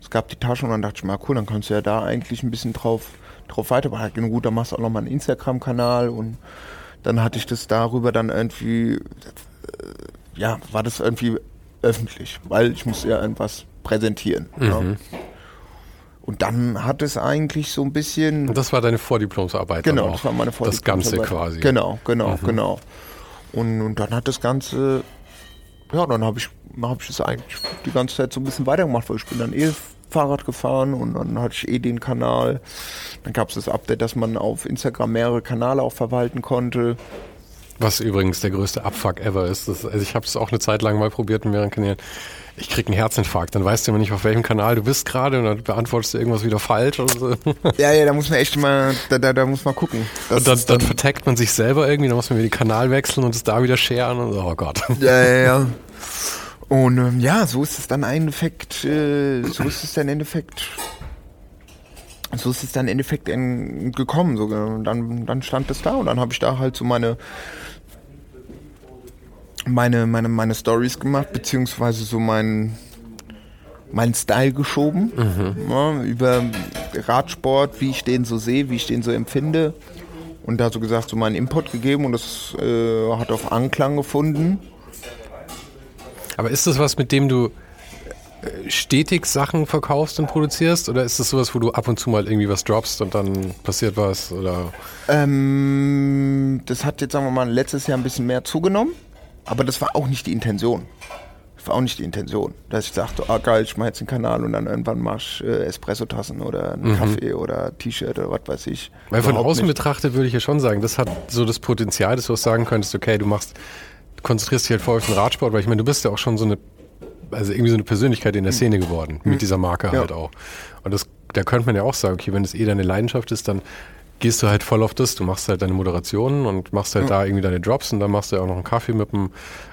es gab die Tasche und dann dachte ich mir, cool, dann kannst du ja da eigentlich ein bisschen drauf, drauf weitermachen. Gut, dann machst du auch nochmal einen Instagram-Kanal und dann hatte ich das darüber dann irgendwie, äh, ja, war das irgendwie öffentlich, weil ich musste ja irgendwas präsentieren. Mhm. Ja. Und dann hat es eigentlich so ein bisschen. Und das war deine Vordiplomsarbeit. Genau, das war meine Vordiplomsarbeit. Das Ganze quasi. Genau, genau, mhm. genau. Und, und dann hat das Ganze, ja, dann habe ich, hab ich das eigentlich die ganze Zeit so ein bisschen weitergemacht, weil ich bin dann eh Fahrrad gefahren und dann hatte ich eh den Kanal. Dann gab es das Update, dass man auf Instagram mehrere Kanäle auch verwalten konnte. Was übrigens der größte Abfuck ever ist. Das, also ich habe es auch eine Zeit lang mal probiert mit mehreren Kanälen ich krieg einen Herzinfarkt, dann weißt du immer nicht, auf welchem Kanal du bist gerade und dann beantwortest du irgendwas wieder falsch oder so. Ja, ja, da muss man echt mal, da, da, da muss man gucken. Und dann, dann, dann vertaggt man sich selber irgendwie, dann muss man wieder den Kanal wechseln und es da wieder scheren und oh Gott. Ja, ja, ja. Und ähm, ja, so ist es dann im Endeffekt, äh, so ist es dann im Endeffekt, so ist es dann im Endeffekt gekommen. So, dann, dann stand es da und dann habe ich da halt so meine meine, meine, meine Stories gemacht, beziehungsweise so meinen meinen Style geschoben. Mhm. Ja, über Radsport, wie ich den so sehe, wie ich den so empfinde. Und da so gesagt, so meinen Input gegeben und das äh, hat auf Anklang gefunden. Aber ist das was, mit dem du stetig Sachen verkaufst und produzierst? Oder ist das sowas, wo du ab und zu mal irgendwie was droppst und dann passiert was? Oder? Ähm, das hat jetzt, sagen wir mal, letztes Jahr ein bisschen mehr zugenommen. Aber das war auch nicht die Intention. Das war auch nicht die Intention, dass ich dachte, ah geil, ich mach jetzt einen Kanal und dann irgendwann mach ich äh, Espresso-Tassen oder einen mhm. Kaffee oder T-Shirt oder was weiß ich. Weil von außen nicht. betrachtet würde ich ja schon sagen, das hat so das Potenzial, dass du auch sagen könntest, okay, du machst, du konzentrierst dich halt voll auf den Radsport, weil ich meine, du bist ja auch schon so eine, also irgendwie so eine Persönlichkeit in der mhm. Szene geworden, mhm. mit dieser Marke ja. halt auch. Und das, da könnte man ja auch sagen, okay, wenn das eh deine Leidenschaft ist, dann gehst du halt voll auf das. Du machst halt deine Moderationen und machst halt ja. da irgendwie deine Drops und dann machst du ja auch noch einen Kaffee mit dem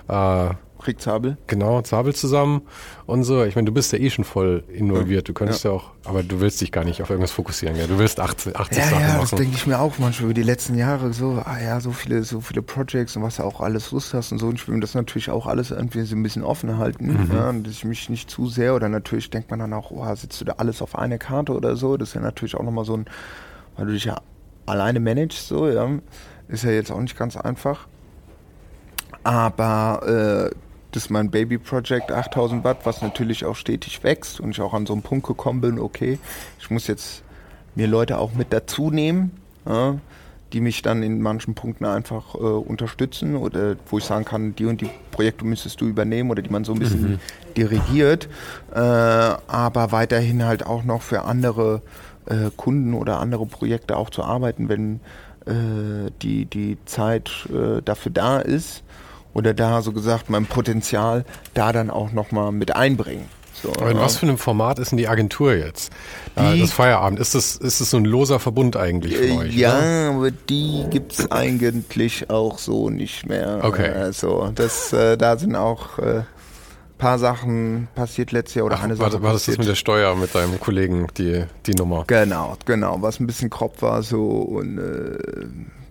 äh, Rick Zabel. Genau, Zabel zusammen und so. Ich meine, du bist ja eh schon voll involviert. Du könntest ja. ja. auch, aber du willst dich gar nicht auf irgendwas fokussieren. Gell? Du willst 80, 80 ja, Sachen ja, machen. Ja, das denke ich mir auch manchmal über die letzten Jahre. So, ah ja, so viele, so viele Projects und was du auch alles Lust hast und so. Und ich will das natürlich auch alles irgendwie so ein bisschen offen halten. Mhm. Ja, dass ich mich nicht zu sehr oder natürlich denkt man dann auch, oh, sitzt du da alles auf eine Karte oder so. Das ist ja natürlich auch nochmal so ein, weil du dich ja alleine managst, so, ja, ist ja jetzt auch nicht ganz einfach. Aber äh, das ist mein Baby-Project 8000 Watt, was natürlich auch stetig wächst und ich auch an so einen Punkt gekommen bin, okay, ich muss jetzt mir Leute auch mit dazu nehmen, ja, die mich dann in manchen Punkten einfach äh, unterstützen oder wo ich sagen kann, die und die Projekte müsstest du übernehmen oder die man so ein bisschen mhm. dirigiert, äh, aber weiterhin halt auch noch für andere äh, Kunden oder andere Projekte auch zu arbeiten, wenn äh, die, die Zeit äh, dafür da ist oder da so gesagt mein Potenzial da dann auch nochmal mit einbringen. So, Aber in was für einem Format ist denn die Agentur jetzt? Äh, die, das Feierabend, ist das, ist das so ein loser Verbund eigentlich für euch? Ja, oder? aber die gibt es eigentlich auch so nicht mehr. Okay. Also das, äh, da sind auch äh, paar Sachen passiert letztes Jahr oder Ach, eine Sache. War, war das das mit der Steuer mit deinem Kollegen, die, die Nummer? Genau, genau, was ein bisschen Kopf war so und äh,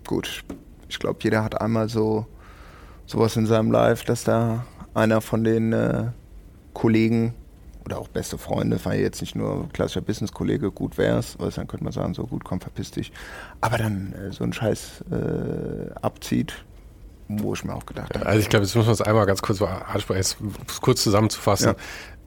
gut, ich glaube, jeder hat einmal so sowas in seinem Life, dass da einer von den äh, Kollegen oder auch beste Freunde, war jetzt nicht nur klassischer Business-Kollege, gut wär's, weil dann könnte man sagen, so gut, komm, verpiss dich. Aber dann äh, so einen Scheiß äh, abzieht, wo ich mir auch gedacht habe. Also ich glaube, jetzt muss man es einmal ganz kurz, jetzt kurz zusammenzufassen. Ja.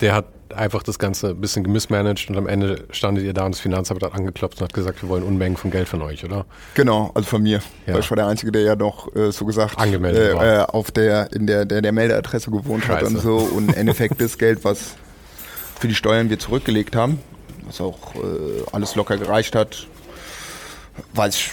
Der hat einfach das Ganze ein bisschen gemismanagt und am Ende standet ihr da und das Finanzamt hat angeklopft und hat gesagt, wir wollen Unmengen von Geld von euch, oder? Genau, also von mir. Ja. Weil ich war der Einzige, der ja noch äh, so gesagt angemeldet äh, äh, auf der, in der, der, der Meldeadresse gewohnt Scheiße. hat und so. Und im Endeffekt das Geld, was für die Steuern wir zurückgelegt haben, was auch äh, alles locker gereicht hat, weiß ich,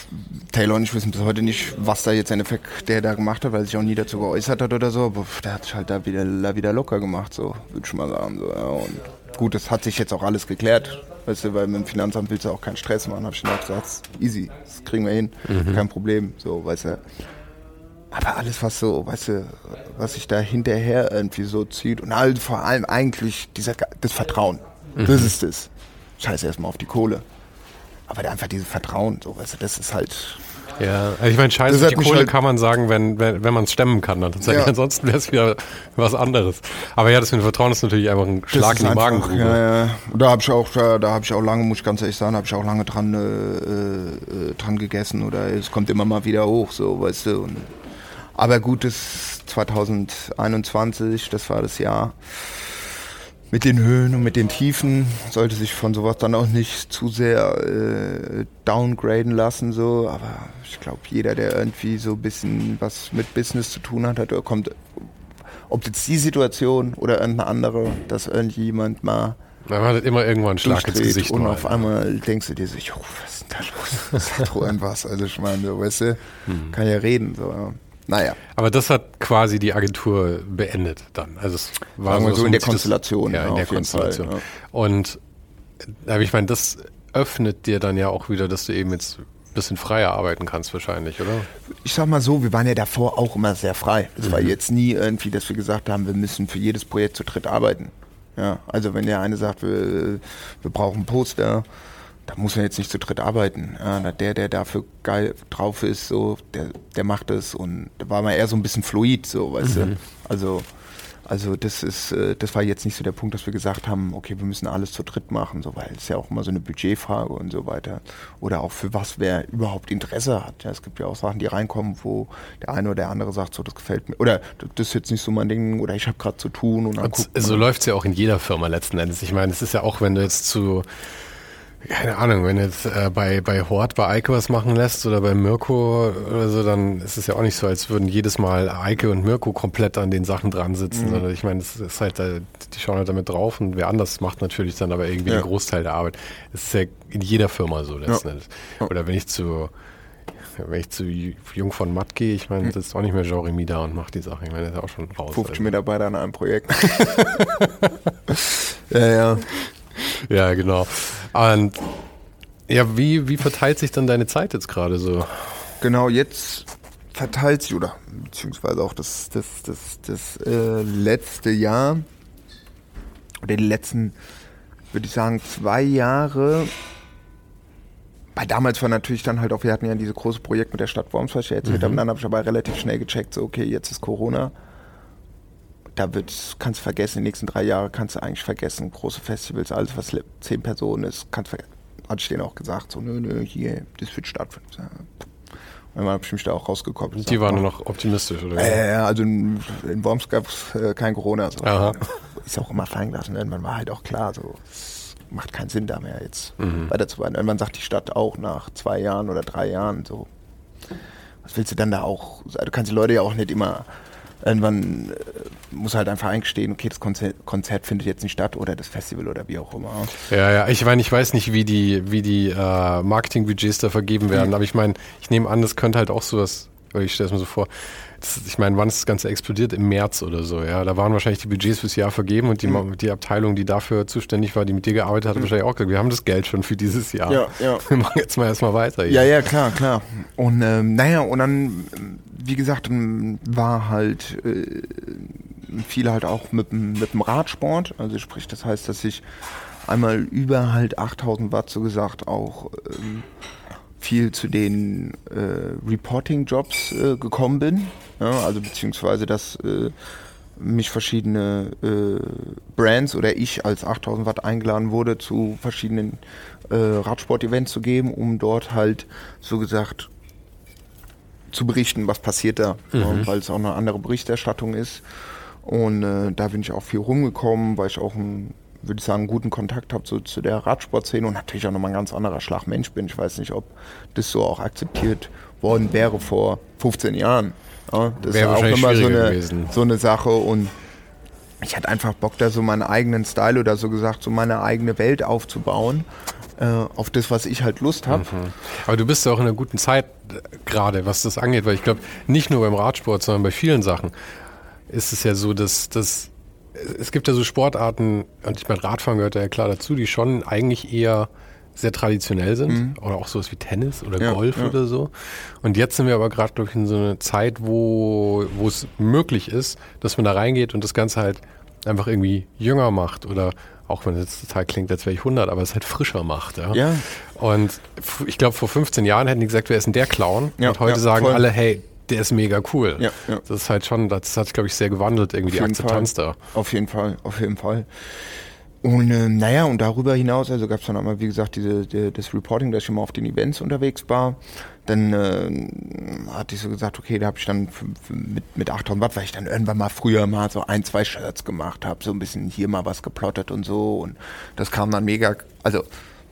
Taylor und ich wissen bis heute nicht, was da jetzt ein Effekt der da gemacht hat, weil sich auch nie dazu geäußert hat oder so. Aber der hat sich halt da wieder, da wieder locker gemacht, so, würde ich mal sagen. So, ja. Und gut, das hat sich jetzt auch alles geklärt. Weißt du, weil mit dem Finanzamt willst du auch keinen Stress machen, habe ich dann auch gesagt, easy, das kriegen wir hin, mhm. kein Problem, so, weißt du. Aber alles, was so, weißt du, was sich da hinterher irgendwie so zieht und halt vor allem eigentlich dieser, das Vertrauen, mhm. das ist es. Scheiße erstmal auf die Kohle aber einfach dieses Vertrauen, so, weißt du, das ist halt. Ja, also ich meine, scheiße, die Kohle halt kann man sagen, wenn, wenn, wenn man es stemmen kann. Dann. Ja. Ansonsten wäre es wieder was anderes. Aber ja, das mit dem Vertrauen ist natürlich einfach ein Schlag in die Magengrube. Ja, ja. Da habe ich auch, da, da habe ich auch lange, muss ich ganz ehrlich sagen, habe ich auch lange dran, äh, äh, dran gegessen oder es kommt immer mal wieder hoch, so, weißt du. Und, aber gut, das 2021, das war das Jahr mit den Höhen und mit den Tiefen sollte sich von sowas dann auch nicht zu sehr äh, downgraden lassen so aber ich glaube jeder der irgendwie so ein bisschen was mit Business zu tun hat hat kommt ob jetzt die Situation oder irgendeine andere dass irgendjemand mal man hat immer irgendwann einen Schlag ins Gesicht und auf einmal denkst du dir so oh, was ist denn da los sag doch irgendwas also ich meine so, weißt du hm. kann ja reden so. Naja. Aber das hat quasi die Agentur beendet dann. Also es war so, so in der Konstellation. Das, ja, in der Konstellation. Fall, ja. Und aber ich meine, das öffnet dir dann ja auch wieder, dass du eben jetzt ein bisschen freier arbeiten kannst wahrscheinlich, oder? Ich sag mal so, wir waren ja davor auch immer sehr frei. Es mhm. war jetzt nie irgendwie, dass wir gesagt haben, wir müssen für jedes Projekt zu dritt arbeiten. Ja, also wenn der eine sagt, wir, wir brauchen Poster, da muss man jetzt nicht zu dritt arbeiten. Ja, der, der dafür geil drauf ist, so, der, der macht es und da war man eher so ein bisschen fluid, so, weißt mhm. du. Also, also das ist, äh, das war jetzt nicht so der Punkt, dass wir gesagt haben, okay, wir müssen alles zu dritt machen, so, weil es ja auch immer so eine Budgetfrage und so weiter. Oder auch für was wer überhaupt Interesse hat. Ja, es gibt ja auch Sachen, die reinkommen, wo der eine oder der andere sagt, so, das gefällt mir. Oder das ist jetzt nicht so mein Ding, oder ich habe gerade zu tun. Und, und so läuft es ja auch in jeder Firma letzten Endes. Ich meine, es ist ja auch, wenn du jetzt zu keine Ahnung, wenn jetzt äh, bei, bei Hort bei Eike was machen lässt oder bei Mirko oder so, dann ist es ja auch nicht so, als würden jedes Mal Eike und Mirko komplett an den Sachen dran sitzen, mhm. sondern ich meine, das ist halt, äh, die schauen halt damit drauf und wer anders macht natürlich dann aber irgendwie ja. den Großteil der Arbeit. Das ist ja in jeder Firma so letzten ja. Endes. Oder wenn ich zu wenn ich zu Jung von Matt gehe, ich meine, das ist auch nicht mehr Jeremy da und macht die Sache. Ich meine, der ist auch schon raus. 50 also. Mitarbeiter an einem Projekt. ja, ja. Ja, genau. Und ja, wie, wie verteilt sich dann deine Zeit jetzt gerade so? Genau, jetzt verteilt sich, oder beziehungsweise auch das, das, das, das äh, letzte Jahr, oder die letzten, würde ich sagen, zwei Jahre. Bei damals war natürlich dann halt auch, wir hatten ja dieses große Projekt mit der Stadt Worms, was ich erzählt mhm. habe, und dann habe ich aber relativ schnell gecheckt, so okay, jetzt ist Corona da wird, kannst du vergessen, die nächsten drei Jahre kannst du eigentlich vergessen. Große Festivals, alles was zehn Personen ist, kannst du vergessen. Hatte ich denen auch gesagt, so, nö, nö, hier, das wird stattfinden. Und dann habe ich mich da auch rausgekoppelt. Die waren nur noch optimistisch, oder? Äh, also in, in Worms gab es äh, kein Corona. So. Aha. Ist auch immer fallen gelassen. Irgendwann war halt auch klar, so, macht keinen Sinn da mehr jetzt mhm. weiterzuarbeiten. Irgendwann sagt die Stadt auch nach zwei Jahren oder drei Jahren so, was willst du dann da auch, also du kannst die Leute ja auch nicht immer irgendwann äh, muss halt einfach eingestehen, okay, das Konzert, Konzert, findet jetzt nicht statt oder das Festival oder wie auch immer. Ja, ja, ich meine, ich weiß nicht, wie die, wie die äh, Marketingbudgets da vergeben werden, mhm. aber ich meine, ich nehme an, das könnte halt auch sowas, ich stelle es mir so vor, ich meine, wann ist das Ganze explodiert? Im März oder so, ja. Da waren wahrscheinlich die Budgets fürs Jahr vergeben und die, mhm. die Abteilung, die dafür zuständig war, die mit dir gearbeitet hat, mhm. wahrscheinlich auch gesagt, wir haben das Geld schon für dieses Jahr. Ja, ja. Wir machen jetzt mal erstmal weiter. Hier. Ja, ja, klar, klar. Und ähm, naja, und dann, wie gesagt, war halt äh, viele halt auch mit, mit dem Radsport. Also sprich, das heißt, dass ich einmal über halt 8000 Watt so gesagt auch ähm, viel zu den äh, Reporting-Jobs äh, gekommen bin. Ja, also beziehungsweise, dass äh, mich verschiedene äh, Brands oder ich als 8000 Watt eingeladen wurde, zu verschiedenen äh, Radsport-Events zu geben, um dort halt so gesagt zu berichten, was passiert da, mhm. weil es auch eine andere Berichterstattung ist. Und äh, da bin ich auch viel rumgekommen, weil ich auch ein würde ich sagen, guten Kontakt habe zu, zu der Radsportszene und natürlich auch nochmal ein ganz anderer Schlag Mensch bin. Ich weiß nicht, ob das so auch akzeptiert worden wäre vor 15 Jahren. Ja, das wäre auch immer so eine, so eine Sache und ich hatte einfach Bock, da so meinen eigenen Style oder so gesagt, so meine eigene Welt aufzubauen äh, auf das, was ich halt Lust habe. Mhm. Aber du bist ja auch in einer guten Zeit äh, gerade, was das angeht, weil ich glaube, nicht nur beim Radsport, sondern bei vielen Sachen ist es ja so, dass, dass es gibt ja so Sportarten, und ich meine, Radfahren gehört ja klar dazu, die schon eigentlich eher sehr traditionell sind. Mhm. Oder auch sowas wie Tennis oder ja, Golf ja. oder so. Und jetzt sind wir aber gerade, glaube ich, in so einer Zeit, wo, wo es möglich ist, dass man da reingeht und das Ganze halt einfach irgendwie jünger macht oder auch wenn es jetzt total klingt, als wäre ich 100, aber es halt frischer macht. Ja. ja. Und ich glaube, vor 15 Jahren hätten die gesagt, wer ist denn der Clown? Und heute sagen voll. alle, hey, der ist mega cool. Ja, ja. Das ist halt schon, das hat, glaube ich, sehr gewandelt, irgendwie auf die Akzeptanz Fall. da. Auf jeden Fall, auf jeden Fall. Und äh, naja, und darüber hinaus, also gab es dann einmal, wie gesagt, diese, die, das Reporting, dass ich immer auf den Events unterwegs war. Dann äh, hatte ich so gesagt, okay, da habe ich dann mit, mit 800 Watt, weil ich dann irgendwann mal früher mal so ein, zwei Shirts gemacht habe, so ein bisschen hier mal was geplottet und so. Und das kam dann mega, also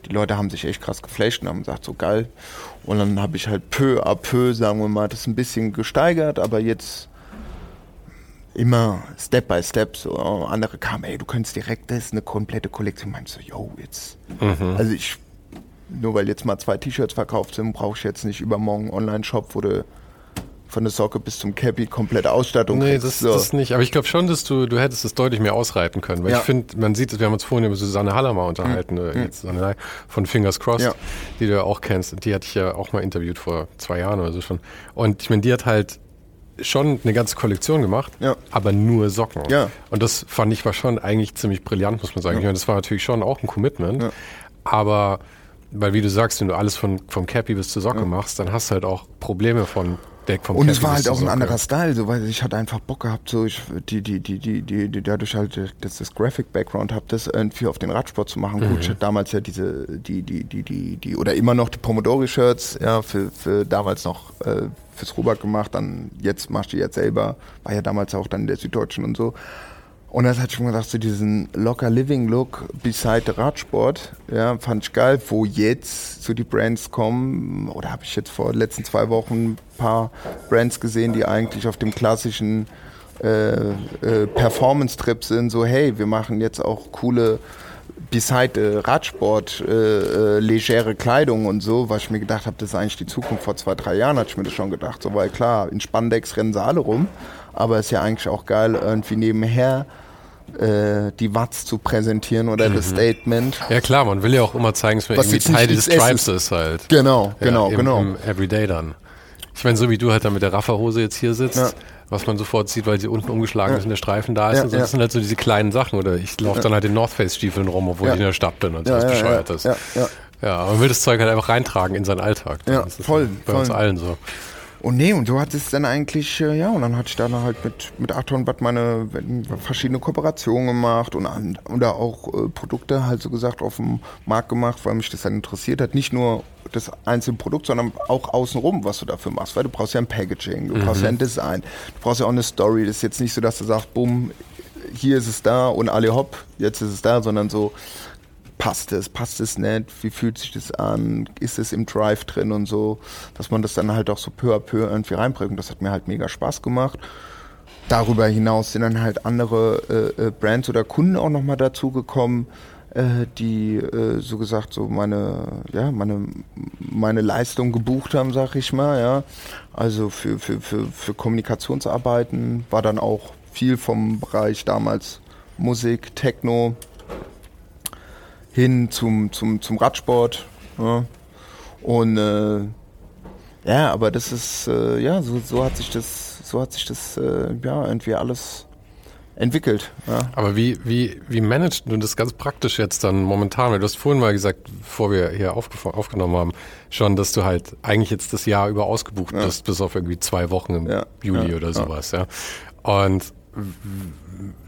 die Leute haben sich echt krass geflasht und haben gesagt, so geil. Und dann habe ich halt peu à peu, sagen wir mal, das ein bisschen gesteigert, aber jetzt immer Step by Step. So andere kamen, ey, du könntest direkt, das ist eine komplette Kollektion. Meinst so, yo, jetzt. Mhm. Also ich, nur weil jetzt mal zwei T-Shirts verkauft sind, brauche ich jetzt nicht übermorgen einen Online-Shop, wo du von der Socke bis zum Cappy komplette Ausstattung Nee, kriegst. das, so. das nicht. Aber ich glaube schon, dass du, du hättest es deutlich mehr ausreiten können. Weil ja. ich finde, man sieht es, wir haben uns vorhin über Susanne Haller mal unterhalten, mhm. jetzt von Fingers Crossed, ja. die du ja auch kennst. Die hatte ich ja auch mal interviewt vor zwei Jahren oder so schon. Und ich meine, die hat halt schon eine ganze Kollektion gemacht, ja. aber nur Socken. Ja. Und das fand ich war schon eigentlich ziemlich brillant, muss man sagen. Ja. Ich meine, das war natürlich schon auch ein Commitment. Aber weil wie du sagst, wenn du alles von, vom Cappy bis zur Socke machst, dann hast du halt auch Probleme von Weg vom Und es war halt auch ein anderer Style, so weil ich hatte einfach Bock gehabt, so ich die die die die die, die dadurch halt dass das Graphic Background habe, das irgendwie auf den Radsport zu machen. Mhm. Gut, ich hatte damals ja diese die die die die die oder immer noch die Pomodori Shirts, ja, für für damals noch äh, fürs Robert gemacht, dann jetzt machst du jetzt selber, war ja damals auch dann der Süddeutschen und so. Und das hat schon gedacht, so diesen locker Living Look beside Radsport, ja, fand ich geil, wo jetzt so die Brands kommen, oder habe ich jetzt vor den letzten zwei Wochen ein paar Brands gesehen, die eigentlich auf dem klassischen äh, äh, Performance-Trip sind, so hey, wir machen jetzt auch coole beside Radsport, äh, äh, legere Kleidung und so, was ich mir gedacht habe, das ist eigentlich die Zukunft. Vor zwei, drei Jahren hatte ich mir das schon gedacht, so weil klar, in Spandex rennen sie alle rum, aber es ist ja eigentlich auch geil, irgendwie nebenher äh, die Watts zu präsentieren oder mhm. das Statement. Ja klar, man will ja auch immer zeigen, dass man irgendwie Teil des Tribes ist halt. Genau, genau, ja, im, genau. Im Everyday dann. Ich meine, so wie du halt da mit der Rafferhose jetzt hier sitzt, ja. was man sofort sieht, weil sie unten umgeschlagen ja. ist und der Streifen da ist. Ja, und so. Das sind halt so diese kleinen Sachen. Oder ich laufe dann halt in North Face Stiefeln rum, obwohl ich in der Stadt bin und so was bescheuert ist. Ja, ja. ja, man will das Zeug halt einfach reintragen in seinen Alltag. Ja, voll. Bei voll. uns allen so. Und nee, und so hat es dann eigentlich, äh, ja, und dann hatte ich dann halt mit, mit Achton Bad meine verschiedene Kooperationen gemacht und, und da auch äh, Produkte halt so gesagt auf dem Markt gemacht, weil mich das dann interessiert hat. Nicht nur das einzelne Produkt, sondern auch außenrum, was du dafür machst, weil du brauchst ja ein Packaging, du mhm. brauchst ja ein Design, du brauchst ja auch eine Story. Das ist jetzt nicht so, dass du sagst, bumm, hier ist es da und alle hopp, jetzt ist es da, sondern so, passt es, passt es nicht, wie fühlt sich das an, ist es im Drive drin und so, dass man das dann halt auch so peu à peu irgendwie reinbringt. Und das hat mir halt mega Spaß gemacht. darüber hinaus sind dann halt andere äh, äh Brands oder Kunden auch nochmal dazugekommen, äh, die äh, so gesagt so meine, ja, meine, meine Leistung gebucht haben, sag ich mal, ja. Also für, für, für, für Kommunikationsarbeiten war dann auch viel vom Bereich damals Musik, Techno hin zum, zum, zum Radsport. Ja. Und äh, ja, aber das ist, äh, ja, so, so hat sich das, so hat sich das, äh, ja, irgendwie alles entwickelt. Ja. Aber wie, wie, wie managst du das ganz praktisch jetzt dann momentan? Weil du hast vorhin mal gesagt, bevor wir hier aufgenommen haben, schon, dass du halt eigentlich jetzt das Jahr über ausgebucht ja. bist, bis auf irgendwie zwei Wochen im ja. Juli oder sowas, ja. Und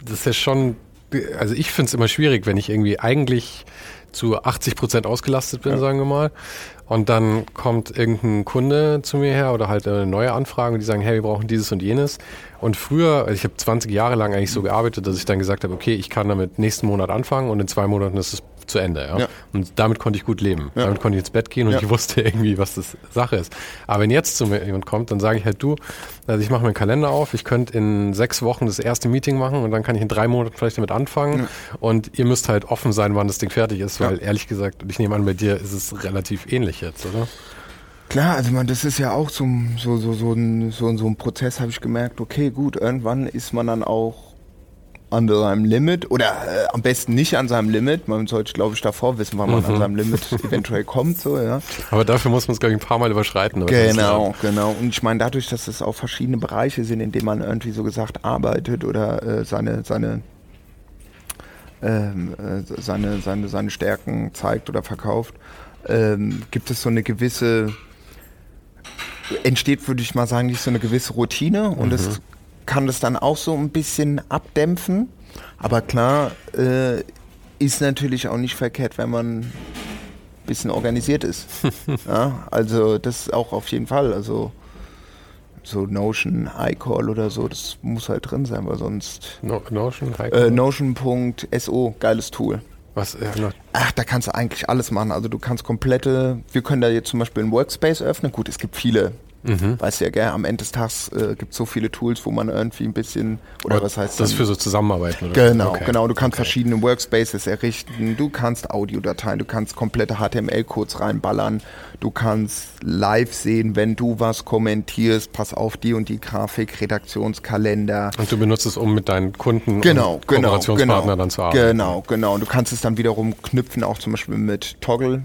das ist ja schon, also ich finde es immer schwierig, wenn ich irgendwie eigentlich zu 80 Prozent ausgelastet bin, sagen wir mal. Und dann kommt irgendein Kunde zu mir her oder halt eine neue Anfrage und die sagen, hey, wir brauchen dieses und jenes. Und früher, also ich habe 20 Jahre lang eigentlich so gearbeitet, dass ich dann gesagt habe, okay, ich kann damit nächsten Monat anfangen und in zwei Monaten ist es zu Ende. Ja? ja. Und damit konnte ich gut leben. Ja. Damit konnte ich ins Bett gehen und ich wusste irgendwie, was das Sache ist. Aber wenn jetzt zu mir jemand kommt, dann sage ich halt, du, also ich mache meinen Kalender auf, ich könnte in sechs Wochen das erste Meeting machen und dann kann ich in drei Monaten vielleicht damit anfangen. Und ihr müsst halt offen sein, wann das Ding fertig ist, weil ehrlich gesagt, ich nehme an, bei dir ist es relativ ähnlich jetzt, oder? Klar, also man, das ist ja auch so, so, so, so, ein, so, so ein Prozess, habe ich gemerkt, okay, gut, irgendwann ist man dann auch an seinem Limit oder äh, am besten nicht an seinem Limit. Man sollte, glaube ich, davor wissen, wann man mhm. an seinem Limit eventuell kommt. So, ja. Aber dafür muss man es, glaube ich, ein paar Mal überschreiten. Genau, genau. Und ich meine, dadurch, dass es auch verschiedene Bereiche sind, in denen man irgendwie so gesagt arbeitet oder äh, seine, seine, ähm, äh, seine, seine, seine Stärken zeigt oder verkauft, ähm, gibt es so eine gewisse entsteht, würde ich mal sagen, nicht so eine gewisse Routine und mhm. Kann das dann auch so ein bisschen abdämpfen. Aber klar, äh, ist natürlich auch nicht verkehrt, wenn man ein bisschen organisiert ist. ja, also das auch auf jeden Fall. Also so Notion, iCall oder so, das muss halt drin sein, weil sonst. No, Notion, äh, Notion.so, geiles Tool. Was? Ja, Ach, da kannst du eigentlich alles machen. Also du kannst komplette, wir können da jetzt zum Beispiel einen Workspace öffnen. Gut, es gibt viele Mhm. Weißt du ja, gell, am Ende des Tages äh, gibt es so viele Tools, wo man irgendwie ein bisschen, oder was heißt das? Das für so Zusammenarbeiten, oder? Genau, okay. genau. Du kannst okay. verschiedene Workspaces errichten, du kannst Audiodateien, du kannst komplette HTML-Codes reinballern, du kannst live sehen, wenn du was kommentierst, pass auf die und die Grafik, Redaktionskalender. Und du benutzt es, um mit deinen Kunden genau, und genau, Kooperationspartnern genau, dann zu arbeiten. Genau, genau. Und du kannst es dann wiederum knüpfen, auch zum Beispiel mit Toggle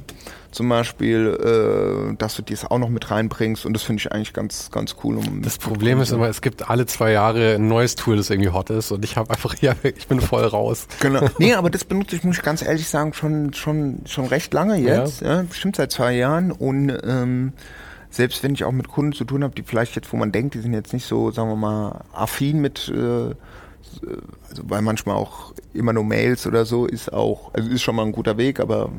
zum Beispiel, äh, dass du dies auch noch mit reinbringst und das finde ich eigentlich ganz, ganz cool. Um das Problem ist immer, es gibt alle zwei Jahre ein neues Tool, das irgendwie hot ist und ich habe einfach, ja, ich bin voll raus. Genau. Nee, aber das benutze ich, muss ich ganz ehrlich sagen, schon, schon, schon recht lange jetzt, ja. ja bestimmt seit zwei Jahren und ähm, selbst wenn ich auch mit Kunden zu tun habe, die vielleicht jetzt, wo man denkt, die sind jetzt nicht so, sagen wir mal, affin mit äh, also weil manchmal auch immer nur Mails oder so ist auch, also ist schon mal ein guter Weg, aber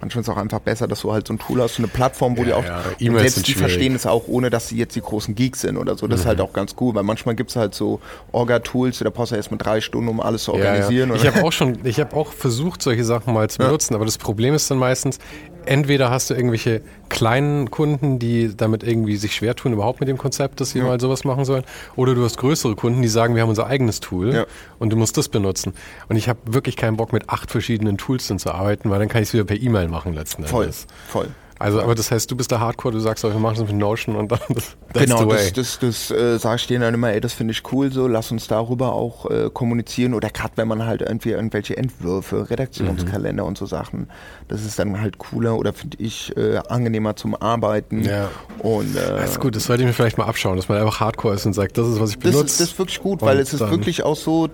manchmal ist es auch einfach besser, dass du halt so ein Tool hast, so eine Plattform, wo ja, die auch, ja. E selbst die verstehen es auch, ohne dass sie jetzt die großen Geeks sind oder so. Das mhm. ist halt auch ganz cool, weil manchmal gibt es halt so Orga-Tools, da brauchst du erst mal drei Stunden, um alles zu organisieren. Ja, ich habe auch schon, ich habe auch versucht, solche Sachen mal zu benutzen, aber das Problem ist dann meistens, entweder hast du irgendwelche kleinen Kunden, die damit irgendwie sich schwer tun, überhaupt mit dem Konzept, dass sie mal sowas machen sollen, oder du hast größere Kunden, die sagen, wir haben unser eigenes Tool und du musst das benutzen. Und ich habe wirklich keinen Bock, mit acht verschiedenen Tools dann zu arbeiten, weil dann kann ich es wieder per E-Mail machen letzten Endes. Voll, voll. Also, aber das heißt, du bist der Hardcore, du sagst wir machen es mit Notion und dann das, Genau, das, das, das äh, sag ich denen dann immer, ey, das finde ich cool so, lass uns darüber auch äh, kommunizieren oder gerade wenn man halt irgendwie irgendwelche Entwürfe, Redaktionskalender mhm. und so Sachen, das ist dann halt cooler oder finde ich äh, angenehmer zum Arbeiten. Ja. Und, äh, das ist gut, das sollte ich mir vielleicht mal abschauen, dass man einfach Hardcore ist und sagt, das ist, was ich benutze. Das, das ist wirklich gut, weil es ist wirklich auch so,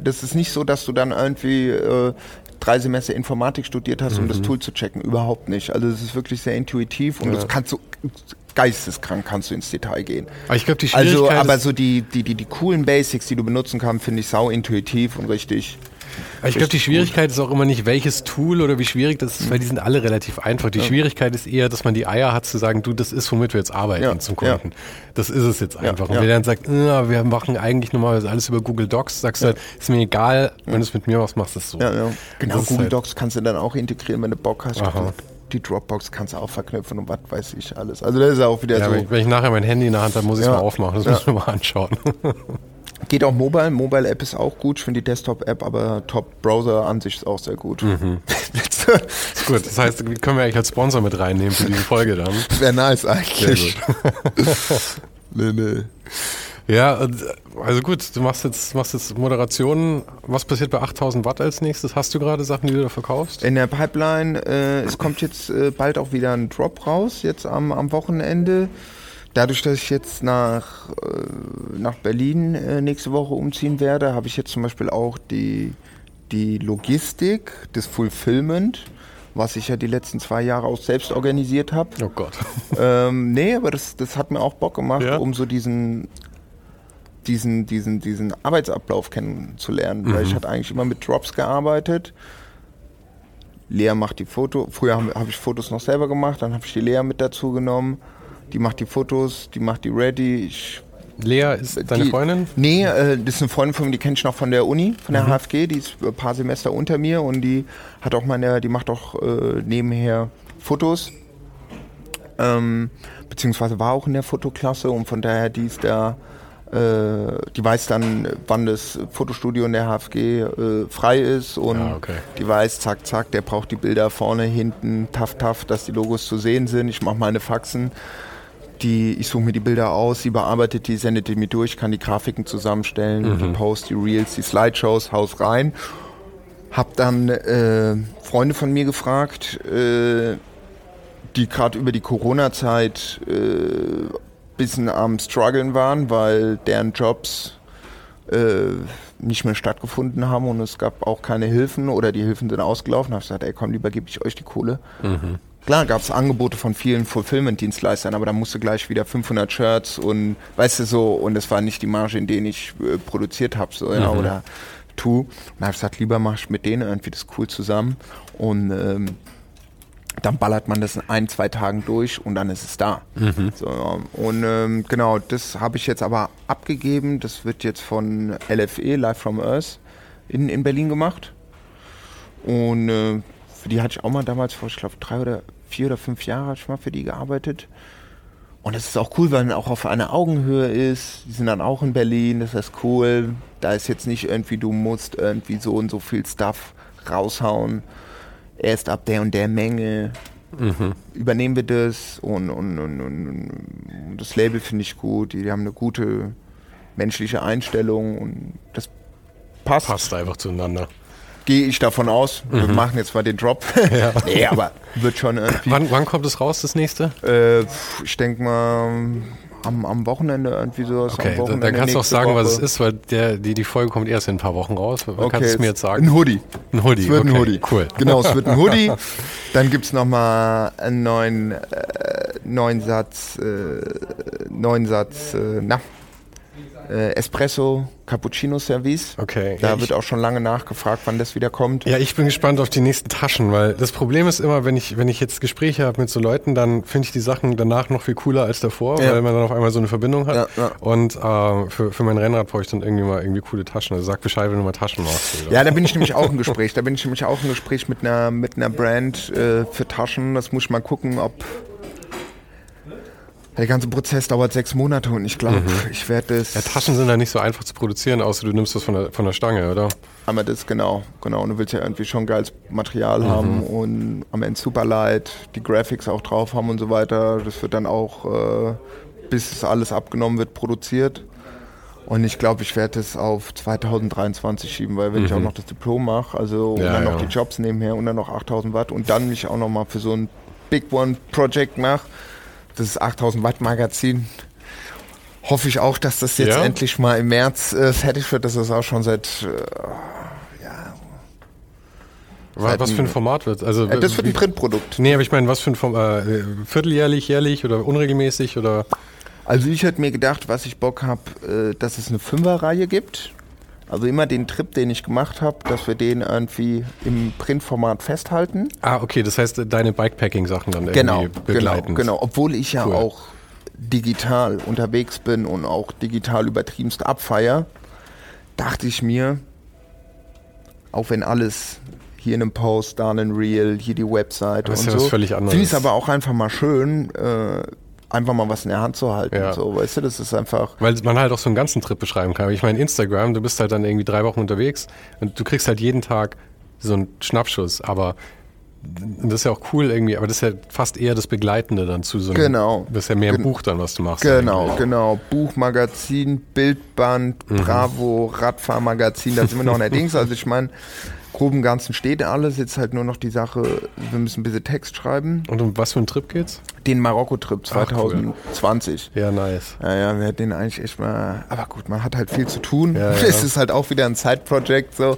das ist nicht so, dass du dann irgendwie äh, drei Semester Informatik studiert hast, um mhm. das Tool zu checken. Überhaupt nicht. Also es ist wirklich sehr intuitiv und ja. das kannst du geisteskrank kannst du ins Detail gehen. Aber ich glaube, die also, Schwierigkeit Also, aber so die, die, die, die coolen Basics, die du benutzen kannst, finde ich sau intuitiv und richtig ich glaube, die Schwierigkeit ist auch immer nicht, welches Tool oder wie schwierig das ist, weil die sind alle relativ einfach. Die ja. Schwierigkeit ist eher, dass man die Eier hat zu sagen, du, das ist, womit wir jetzt arbeiten ja. zum Kunden. Ja. Das ist es jetzt einfach. Und wer dann sagt, äh, wir machen eigentlich normalerweise alles über Google Docs, sagst du halt, ist mir egal, wenn du es mit mir machst, machst du es so. Genau, Google halt Docs kannst du dann auch integrieren, wenn du Bock hast. Aha die Dropbox kannst du auch verknüpfen und was weiß ich alles. Also das ist auch wieder ja, so. Wenn ich, wenn ich nachher mein Handy in der Hand habe, muss ich es ja. mal aufmachen. Das ja. müssen wir mal anschauen. Geht auch mobile. Mobile App ist auch gut. Ich finde die Desktop-App, aber Top-Browser-Ansicht ist auch sehr gut. Mhm. gut. Das heißt, können wir eigentlich als Sponsor mit reinnehmen für diese Folge dann. Wäre nice eigentlich. nee, nee. Ja, also gut, du machst jetzt, machst jetzt Moderationen. Was passiert bei 8000 Watt als nächstes? Hast du gerade Sachen, die du da verkaufst? In der Pipeline, äh, es kommt jetzt äh, bald auch wieder ein Drop raus, jetzt am, am Wochenende. Dadurch, dass ich jetzt nach, äh, nach Berlin äh, nächste Woche umziehen werde, habe ich jetzt zum Beispiel auch die, die Logistik, das Fulfillment, was ich ja die letzten zwei Jahre auch selbst organisiert habe. Oh Gott. Ähm, nee, aber das, das hat mir auch Bock gemacht, ja. um so diesen, diesen, diesen, diesen Arbeitsablauf kennenzulernen. Mhm. Weil ich hatte eigentlich immer mit Drops gearbeitet. Lea macht die Foto. Früher habe hab ich Fotos noch selber gemacht, dann habe ich die Lea mit dazu genommen die macht die Fotos, die macht die ready. Ich, Lea ist deine die, Freundin? Nee, äh, das ist eine Freundin von mir, die kenne ich noch von der Uni, von der mhm. HFG, die ist ein paar Semester unter mir und die hat auch meine, die macht auch äh, nebenher Fotos. Ähm, beziehungsweise war auch in der Fotoklasse und von daher die ist da, äh, die weiß dann, wann das Fotostudio in der HFG äh, frei ist und ah, okay. die weiß, zack, zack, der braucht die Bilder vorne, hinten, taff, taff, dass die Logos zu sehen sind. Ich mache meine Faxen die, ich suche mir die Bilder aus, sie bearbeitet die, sendet die mir durch, kann die Grafiken zusammenstellen, mhm. die Post, die Reels, die Slideshows, haus rein. Hab dann äh, Freunde von mir gefragt, äh, die gerade über die Corona-Zeit äh, bisschen am struggeln waren, weil deren Jobs äh, nicht mehr stattgefunden haben und es gab auch keine Hilfen oder die Hilfen sind ausgelaufen. Da habe ich gesagt, ey komm, lieber gebe ich euch die Kohle. Mhm. Klar gab es Angebote von vielen Fulfillment-Dienstleistern, aber da musste gleich wieder 500 Shirts und weißt du so, und es war nicht die Marge, in denen ich äh, produziert habe, so, mhm. ja, oder tu. Und da habe ich gesagt, lieber mach ich mit denen irgendwie das cool zusammen und ähm, dann ballert man das in ein, zwei Tagen durch und dann ist es da. Mhm. So, und ähm, genau, das habe ich jetzt aber abgegeben. Das wird jetzt von LFE, Live from Earth, in, in Berlin gemacht. Und äh, für die hatte ich auch mal damals vor, ich glaube, drei oder vier oder fünf Jahre ich mal für die gearbeitet. Und es ist auch cool, weil man auch auf einer Augenhöhe ist. Die sind dann auch in Berlin, das ist cool. Da ist jetzt nicht irgendwie, du musst irgendwie so und so viel Stuff raushauen. Erst ab der und der Menge mhm. übernehmen wir das. Und, und, und, und das Label finde ich gut. Die, die, haben eine gute menschliche Einstellung und das passt. Passt einfach zueinander gehe ich davon aus. Mhm. Wir machen jetzt mal den Drop. Ja. nee, aber wird schon irgendwie. Wann, wann kommt es raus, das nächste? Äh, ich denke mal am, am Wochenende irgendwie sowas. Okay, dann, dann kannst du auch sagen, Woche. was es ist, weil der, die, die Folge kommt erst in ein paar Wochen raus. Okay, kannst du es mir jetzt sagen? Ein Hoodie. Ein Hoodie, Es wird okay, ein Hoodie. Cool. Genau, es wird ein Hoodie. Dann gibt es nochmal einen neuen, äh, neuen Satz, äh, neuen Satz, äh, na, äh, Espresso Cappuccino Service. Okay. Da ja, wird auch schon lange nachgefragt, wann das wieder kommt. Ja, ich bin gespannt auf die nächsten Taschen, weil das Problem ist immer, wenn ich, wenn ich jetzt Gespräche habe mit so Leuten, dann finde ich die Sachen danach noch viel cooler als davor, ja. weil man dann auf einmal so eine Verbindung hat. Ja, ja. Und äh, für, für mein Rennrad brauche ich dann irgendwie mal irgendwie coole Taschen. Also sag Bescheid, wenn du mal Taschen machst. Oder? Ja, da bin ich nämlich auch im Gespräch. Da bin ich nämlich auch im Gespräch mit einer, mit einer Brand äh, für Taschen. Das muss ich mal gucken, ob der ganze Prozess dauert sechs Monate und ich glaube, mhm. ich werde das. Ja, Taschen sind ja nicht so einfach zu produzieren, außer du nimmst das von der, von der Stange, oder? Aber das genau, genau. Und du willst ja irgendwie schon geiles Material mhm. haben und am Ende super light, die Graphics auch drauf haben und so weiter. Das wird dann auch, äh, bis es alles abgenommen wird, produziert. Und ich glaube, ich werde es auf 2023 schieben, weil wenn mhm. ich auch mhm. noch das Diplom mache, also ja, und dann ja. noch die Jobs nebenher und dann noch 8000 Watt und dann mich auch noch mal für so ein Big One Project mache, das 8000 Watt Magazin. Hoffe ich auch, dass das jetzt ja? endlich mal im März äh, fertig wird. Das ist auch schon seit äh, ja, was für ein Format wird Also, äh, das wird ein Printprodukt. Nee, aber ich meine, was für ein Format? Äh, vierteljährlich, jährlich oder unregelmäßig oder? Also ich hätte mir gedacht, was ich Bock habe, äh, dass es eine Fünferreihe gibt. Also immer den Trip, den ich gemacht habe, dass wir den irgendwie im Printformat festhalten. Ah, okay, das heißt deine Bikepacking-Sachen dann genau, irgendwie begleiten. Genau, genau. Obwohl ich ja cool. auch digital unterwegs bin und auch digital übertriebenst abfeier, dachte ich mir, auch wenn alles hier in einem Post, da in einem Reel, hier die Website das und ist ja so, finde ich es aber auch einfach mal schön, äh, einfach mal was in der Hand zu halten. Ja. So, weißt du, das ist einfach. Weil man halt auch so einen ganzen Trip beschreiben kann. Ich meine, Instagram, du bist halt dann irgendwie drei Wochen unterwegs und du kriegst halt jeden Tag so einen Schnappschuss, aber das ist ja auch cool irgendwie, aber das ist ja fast eher das Begleitende dann zu so einem. Genau. Das ist ja mehr ein Buch dann, was du machst. Genau, eigentlich. genau. Buch, Magazin, Bildband, mhm. Bravo, Radfahrmagazin, da sind wir noch in der Dings. Also ich meine, groben Ganzen steht alles. Jetzt halt nur noch die Sache, wir müssen ein bisschen Text schreiben. Und um was für einen Trip geht's? Den Marokko-Trip 2020. Cool. Ja, nice. Ja, ja, wir hätten den eigentlich echt mal. Aber gut, man hat halt viel zu tun. Ja, ja. Es ist halt auch wieder ein Side-Project so.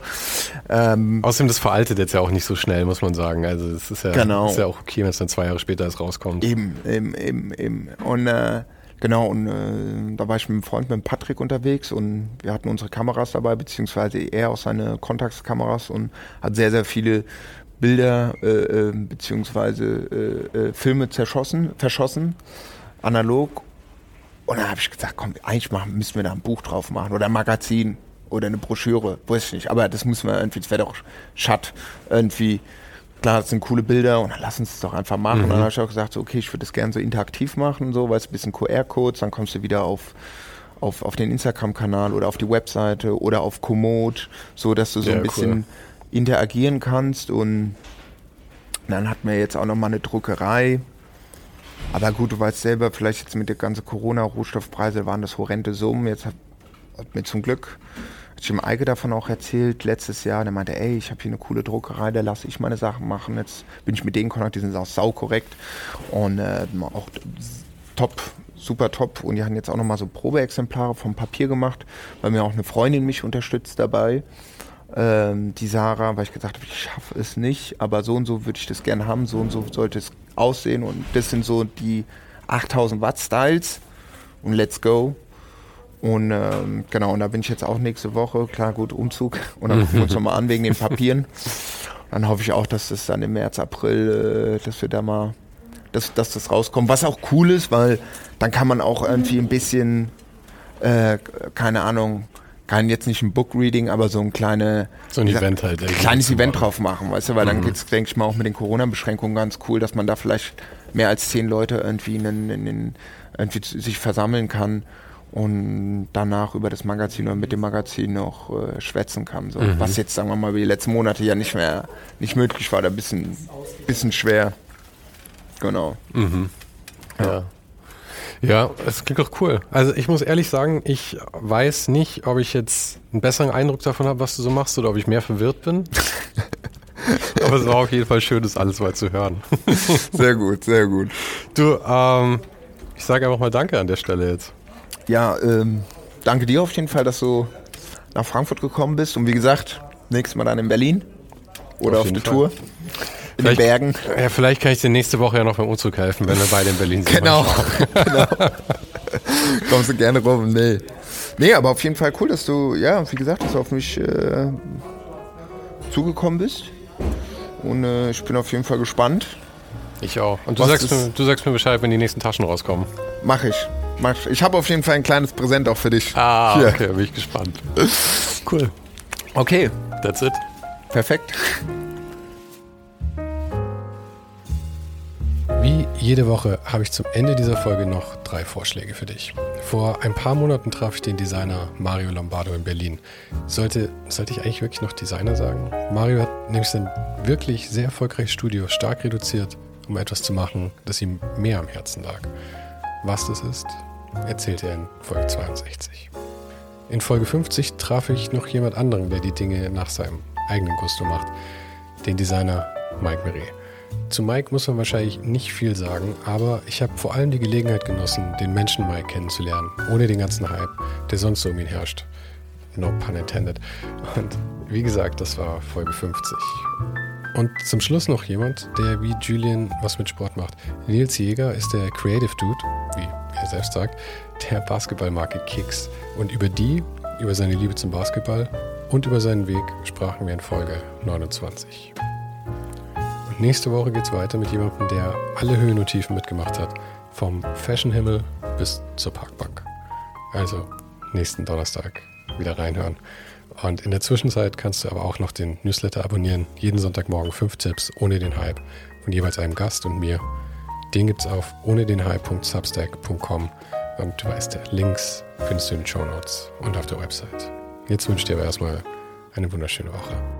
Ähm, Außerdem, das veraltet jetzt ja auch nicht so schnell, muss man sagen. Also es ist ja, genau. ist ja auch okay, wenn es dann zwei Jahre später erst rauskommt. Eben, eben, eben, eben. Und äh, Genau, und äh, da war ich mit einem Freund, mit Patrick unterwegs und wir hatten unsere Kameras dabei, beziehungsweise er auch seine Kontaktkameras und hat sehr, sehr viele Bilder äh, äh, beziehungsweise äh, äh, Filme zerschossen, verschossen, analog. Und dann habe ich gesagt, komm, eigentlich machen, müssen wir da ein Buch drauf machen oder ein Magazin oder eine Broschüre, weiß ich nicht. Aber das müssen wir irgendwie, das wäre doch Schatt, irgendwie klar, das sind coole Bilder und dann lass uns das doch einfach machen. Mhm. Und dann habe ich auch gesagt, so, okay, ich würde das gerne so interaktiv machen, so, weil es ein bisschen QR-Codes, dann kommst du wieder auf, auf, auf den Instagram-Kanal oder auf die Webseite oder auf Komoot, so dass du so ja, ein bisschen cool. interagieren kannst. Und dann hatten wir jetzt auch nochmal eine Druckerei. Aber gut, du weißt selber, vielleicht jetzt mit der ganzen Corona-Rohstoffpreise waren das horrende Summen. Jetzt hat, hat mir zum Glück hat Jim Eike davon auch erzählt letztes Jahr. Der meinte, ey, ich habe hier eine coole Druckerei, da lasse ich meine Sachen machen. Jetzt bin ich mit denen in Kontakt, die sind auch saukorrekt und äh, auch top, super top. Und die haben jetzt auch nochmal so Probeexemplare vom Papier gemacht, weil mir auch eine Freundin mich unterstützt dabei. Ähm, die Sarah, weil ich gesagt habe, ich schaffe es nicht, aber so und so würde ich das gerne haben, so und so sollte es aussehen. Und das sind so die 8000 Watt Styles. Und let's go. Und ähm, genau, und da bin ich jetzt auch nächste Woche. Klar, gut, Umzug. Und dann gucken wir uns nochmal an wegen den Papieren. Dann hoffe ich auch, dass das dann im März, April, äh, dass wir da mal, dass, dass das rauskommt. Was auch cool ist, weil dann kann man auch irgendwie ein bisschen, äh, keine Ahnung, kann jetzt nicht ein Book-Reading, aber so ein kleine, so ein Event halt. Kleines Event drauf machen, weißt du, weil mhm. dann geht's, denke ich mal, auch mit den Corona-Beschränkungen ganz cool, dass man da vielleicht mehr als zehn Leute irgendwie, in, in, in, irgendwie sich versammeln kann und danach über das Magazin oder mit dem Magazin noch äh, schwätzen kann. So. Mhm. Was jetzt, sagen wir mal, wie die letzten Monate ja nicht mehr nicht möglich war, da ein bisschen, bisschen schwer. Genau. Mhm. Ja. Ja, es klingt doch cool. Also ich muss ehrlich sagen, ich weiß nicht, ob ich jetzt einen besseren Eindruck davon habe, was du so machst, oder ob ich mehr verwirrt bin. Aber es war auf jeden Fall schön, das alles mal zu hören. sehr gut, sehr gut. Du, ähm, ich sage einfach mal Danke an der Stelle jetzt ja, ähm, danke dir auf jeden Fall, dass du nach Frankfurt gekommen bist. Und wie gesagt, nächstes Mal dann in Berlin oder auf, auf der Fall. Tour. In vielleicht, den Bergen. Ja, vielleicht kann ich dir nächste Woche ja noch beim Umzug helfen, wenn wir beide in Berlin sind. Genau. genau. Kommst du gerne rum. Nee. Nee, aber auf jeden Fall cool, dass du, ja, wie gesagt, dass du auf mich äh, zugekommen bist. Und äh, ich bin auf jeden Fall gespannt. Ich auch. Und du sagst, mir, du sagst mir Bescheid, wenn die nächsten Taschen rauskommen. Mach ich. Ich habe auf jeden Fall ein kleines Präsent auch für dich. Ah, Hier. okay, bin ich gespannt. Cool. Okay. That's it. Perfekt. Wie jede Woche habe ich zum Ende dieser Folge noch drei Vorschläge für dich. Vor ein paar Monaten traf ich den Designer Mario Lombardo in Berlin. Sollte, sollte ich eigentlich wirklich noch Designer sagen? Mario hat nämlich sein wirklich sehr erfolgreiches Studio stark reduziert, um etwas zu machen, das ihm mehr am Herzen lag. Was das ist, erzählt er in Folge 62. In Folge 50 traf ich noch jemand anderen, der die Dinge nach seinem eigenen Gusto macht, den Designer Mike Meret. Zu Mike muss man wahrscheinlich nicht viel sagen, aber ich habe vor allem die Gelegenheit genossen, den Menschen Mike kennenzulernen, ohne den ganzen Hype, der sonst so um ihn herrscht. No pun intended. Und wie gesagt, das war Folge 50. Und zum Schluss noch jemand, der wie Julian was mit Sport macht. Nils Jäger ist der Creative Dude, wie er selbst sagt, der Basketballmarke Kicks. Und über die, über seine Liebe zum Basketball und über seinen Weg sprachen wir in Folge 29. Und nächste Woche geht es weiter mit jemandem, der alle Höhen und Tiefen mitgemacht hat. Vom Fashionhimmel bis zur Parkbank. Also nächsten Donnerstag wieder reinhören. Und in der Zwischenzeit kannst du aber auch noch den Newsletter abonnieren. Jeden Sonntagmorgen fünf Tipps ohne den Hype von jeweils einem Gast und mir Den gibt es auf ohne den Hype.substack.com und du weißt, Links findest du in den Show Notes und auf der Website. Jetzt wünsche ich dir aber erstmal eine wunderschöne Woche.